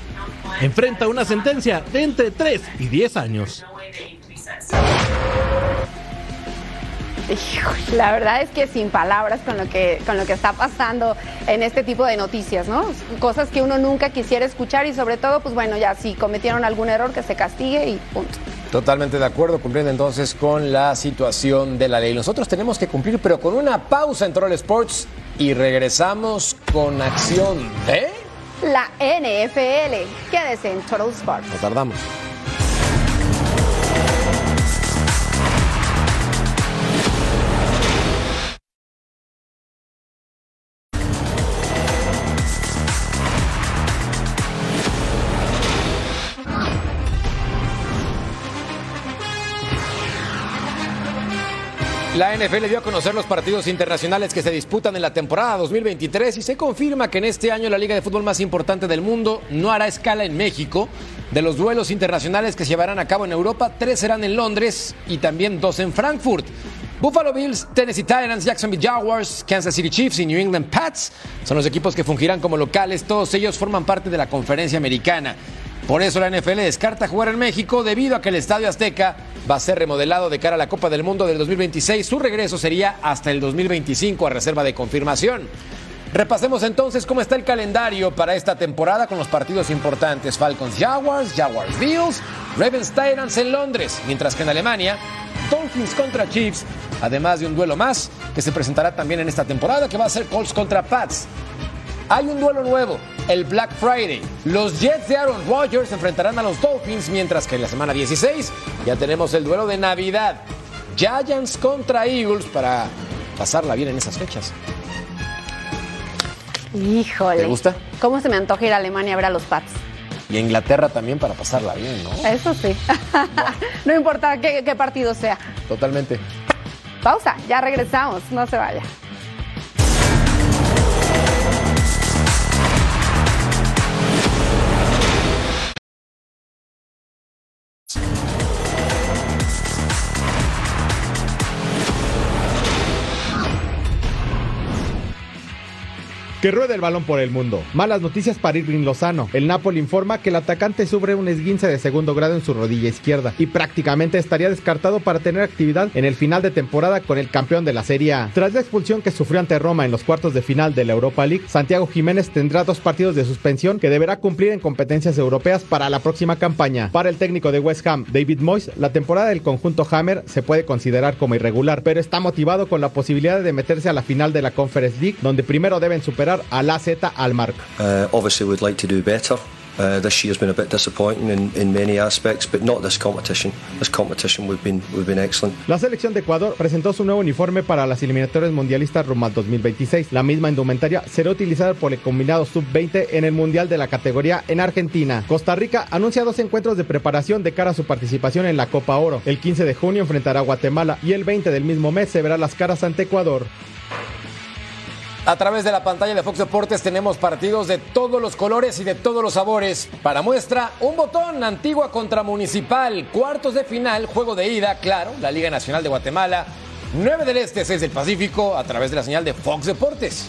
Enfrenta una sentencia de entre 3 y 10 años. La verdad es que sin palabras con lo que con lo que está pasando en este tipo de noticias, ¿no? Cosas que uno nunca quisiera escuchar y sobre todo, pues bueno, ya si cometieron algún error que se castigue y punto. Totalmente de acuerdo, cumpliendo entonces con la situación de la ley. Nosotros tenemos que cumplir, pero con una pausa en Troll Sports y regresamos con acción de... La NFL. Quédese en Total Sports. No tardamos. La NFL dio a conocer los partidos internacionales que se disputan en la temporada 2023 y se confirma que en este año la liga de fútbol más importante del mundo no hará escala en México. De los duelos internacionales que se llevarán a cabo en Europa, tres serán en Londres y también dos en Frankfurt. Buffalo Bills, Tennessee Titans, Jacksonville Jaguars, Kansas City Chiefs y New England Pats son los equipos que fungirán como locales. Todos ellos forman parte de la conferencia americana. Por eso la NFL descarta jugar en México debido a que el Estadio Azteca va a ser remodelado de cara a la Copa del Mundo del 2026. Su regreso sería hasta el 2025 a reserva de confirmación. Repasemos entonces cómo está el calendario para esta temporada con los partidos importantes. Falcons Jaguars, Jaguars Bills, Ravens Titans en Londres, mientras que en Alemania Dolphins contra Chiefs, además de un duelo más que se presentará también en esta temporada que va a ser Colts contra Pats. Hay un duelo nuevo, el Black Friday. Los Jets de Aaron Rodgers enfrentarán a los Dolphins, mientras que en la semana 16 ya tenemos el duelo de Navidad. Giants contra Eagles para pasarla bien en esas fechas. Híjole. ¿Te gusta? ¿Cómo se me antoja ir a Alemania a ver a los Pats? Y Inglaterra también para pasarla bien, ¿no? Eso sí. no importa qué, qué partido sea. Totalmente. Pausa, ya regresamos, no se vaya. Que ruede el balón por el mundo. Malas noticias para Irving Lozano. El Napoli informa que el atacante sufre un esguince de segundo grado en su rodilla izquierda y prácticamente estaría descartado para tener actividad en el final de temporada con el campeón de la Serie A. Tras la expulsión que sufrió ante Roma en los cuartos de final de la Europa League, Santiago Jiménez tendrá dos partidos de suspensión que deberá cumplir en competencias europeas para la próxima campaña. Para el técnico de West Ham, David Moyes, la temporada del conjunto Hammer se puede considerar como irregular, pero está motivado con la posibilidad de meterse a la final de la Conference League, donde primero deben superar a la Z Almark. Uh, obviously, we'd like to do better. Uh, this year's been a bit disappointing in, in many aspects, but not this competition. This competition we've been we've been excellent. La selección de Ecuador presentó su nuevo uniforme para las eliminatorias mundialistas rumbo al 2026. La misma indumentaria será utilizada por el combinado sub-20 en el mundial de la categoría en Argentina. Costa Rica anuncia dos encuentros de preparación de cara a su participación en la Copa Oro. El 15 de junio enfrentará a Guatemala y el 20 del mismo mes se verá las caras ante Ecuador. A través de la pantalla de Fox Deportes tenemos partidos de todos los colores y de todos los sabores. Para muestra, un botón, Antigua contra Municipal, cuartos de final, juego de ida, claro, la Liga Nacional de Guatemala, 9 del Este, 6 del Pacífico, a través de la señal de Fox Deportes.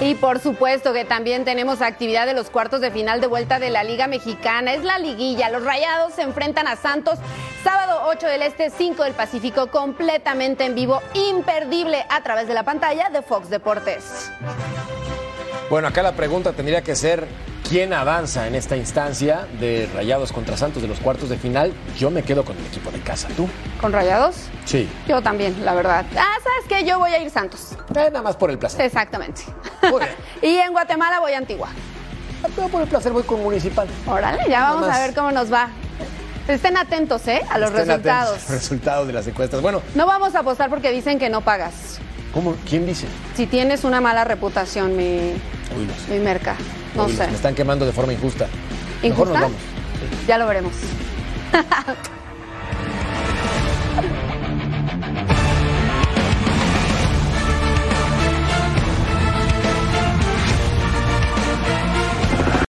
Y por supuesto que también tenemos actividad de los cuartos de final de vuelta de la Liga Mexicana. Es la liguilla. Los Rayados se enfrentan a Santos sábado 8 del Este, 5 del Pacífico, completamente en vivo, imperdible a través de la pantalla de Fox Deportes. Bueno, acá la pregunta tendría que ser quién avanza en esta instancia de Rayados contra Santos de los cuartos de final. Yo me quedo con el equipo de casa. ¿Tú? ¿Con Rayados? Sí. Yo también, la verdad. Ah, ¿sabes qué? Yo voy a ir Santos. Eh, nada más por el placer. Exactamente. y en Guatemala voy a Antigua. Yo por el placer voy con Municipal. Órale, ya vamos a ver cómo nos va. Estén atentos, ¿eh? A los Estén resultados. atentos a los resultados de las encuestas. Bueno, No vamos a apostar porque dicen que no pagas. ¿Cómo? ¿Quién dice? Si tienes una mala reputación, mi, Uy, mi merca. No sé. Me están quemando de forma injusta. ¿Injusta? Mejor nos vamos. Ya lo veremos.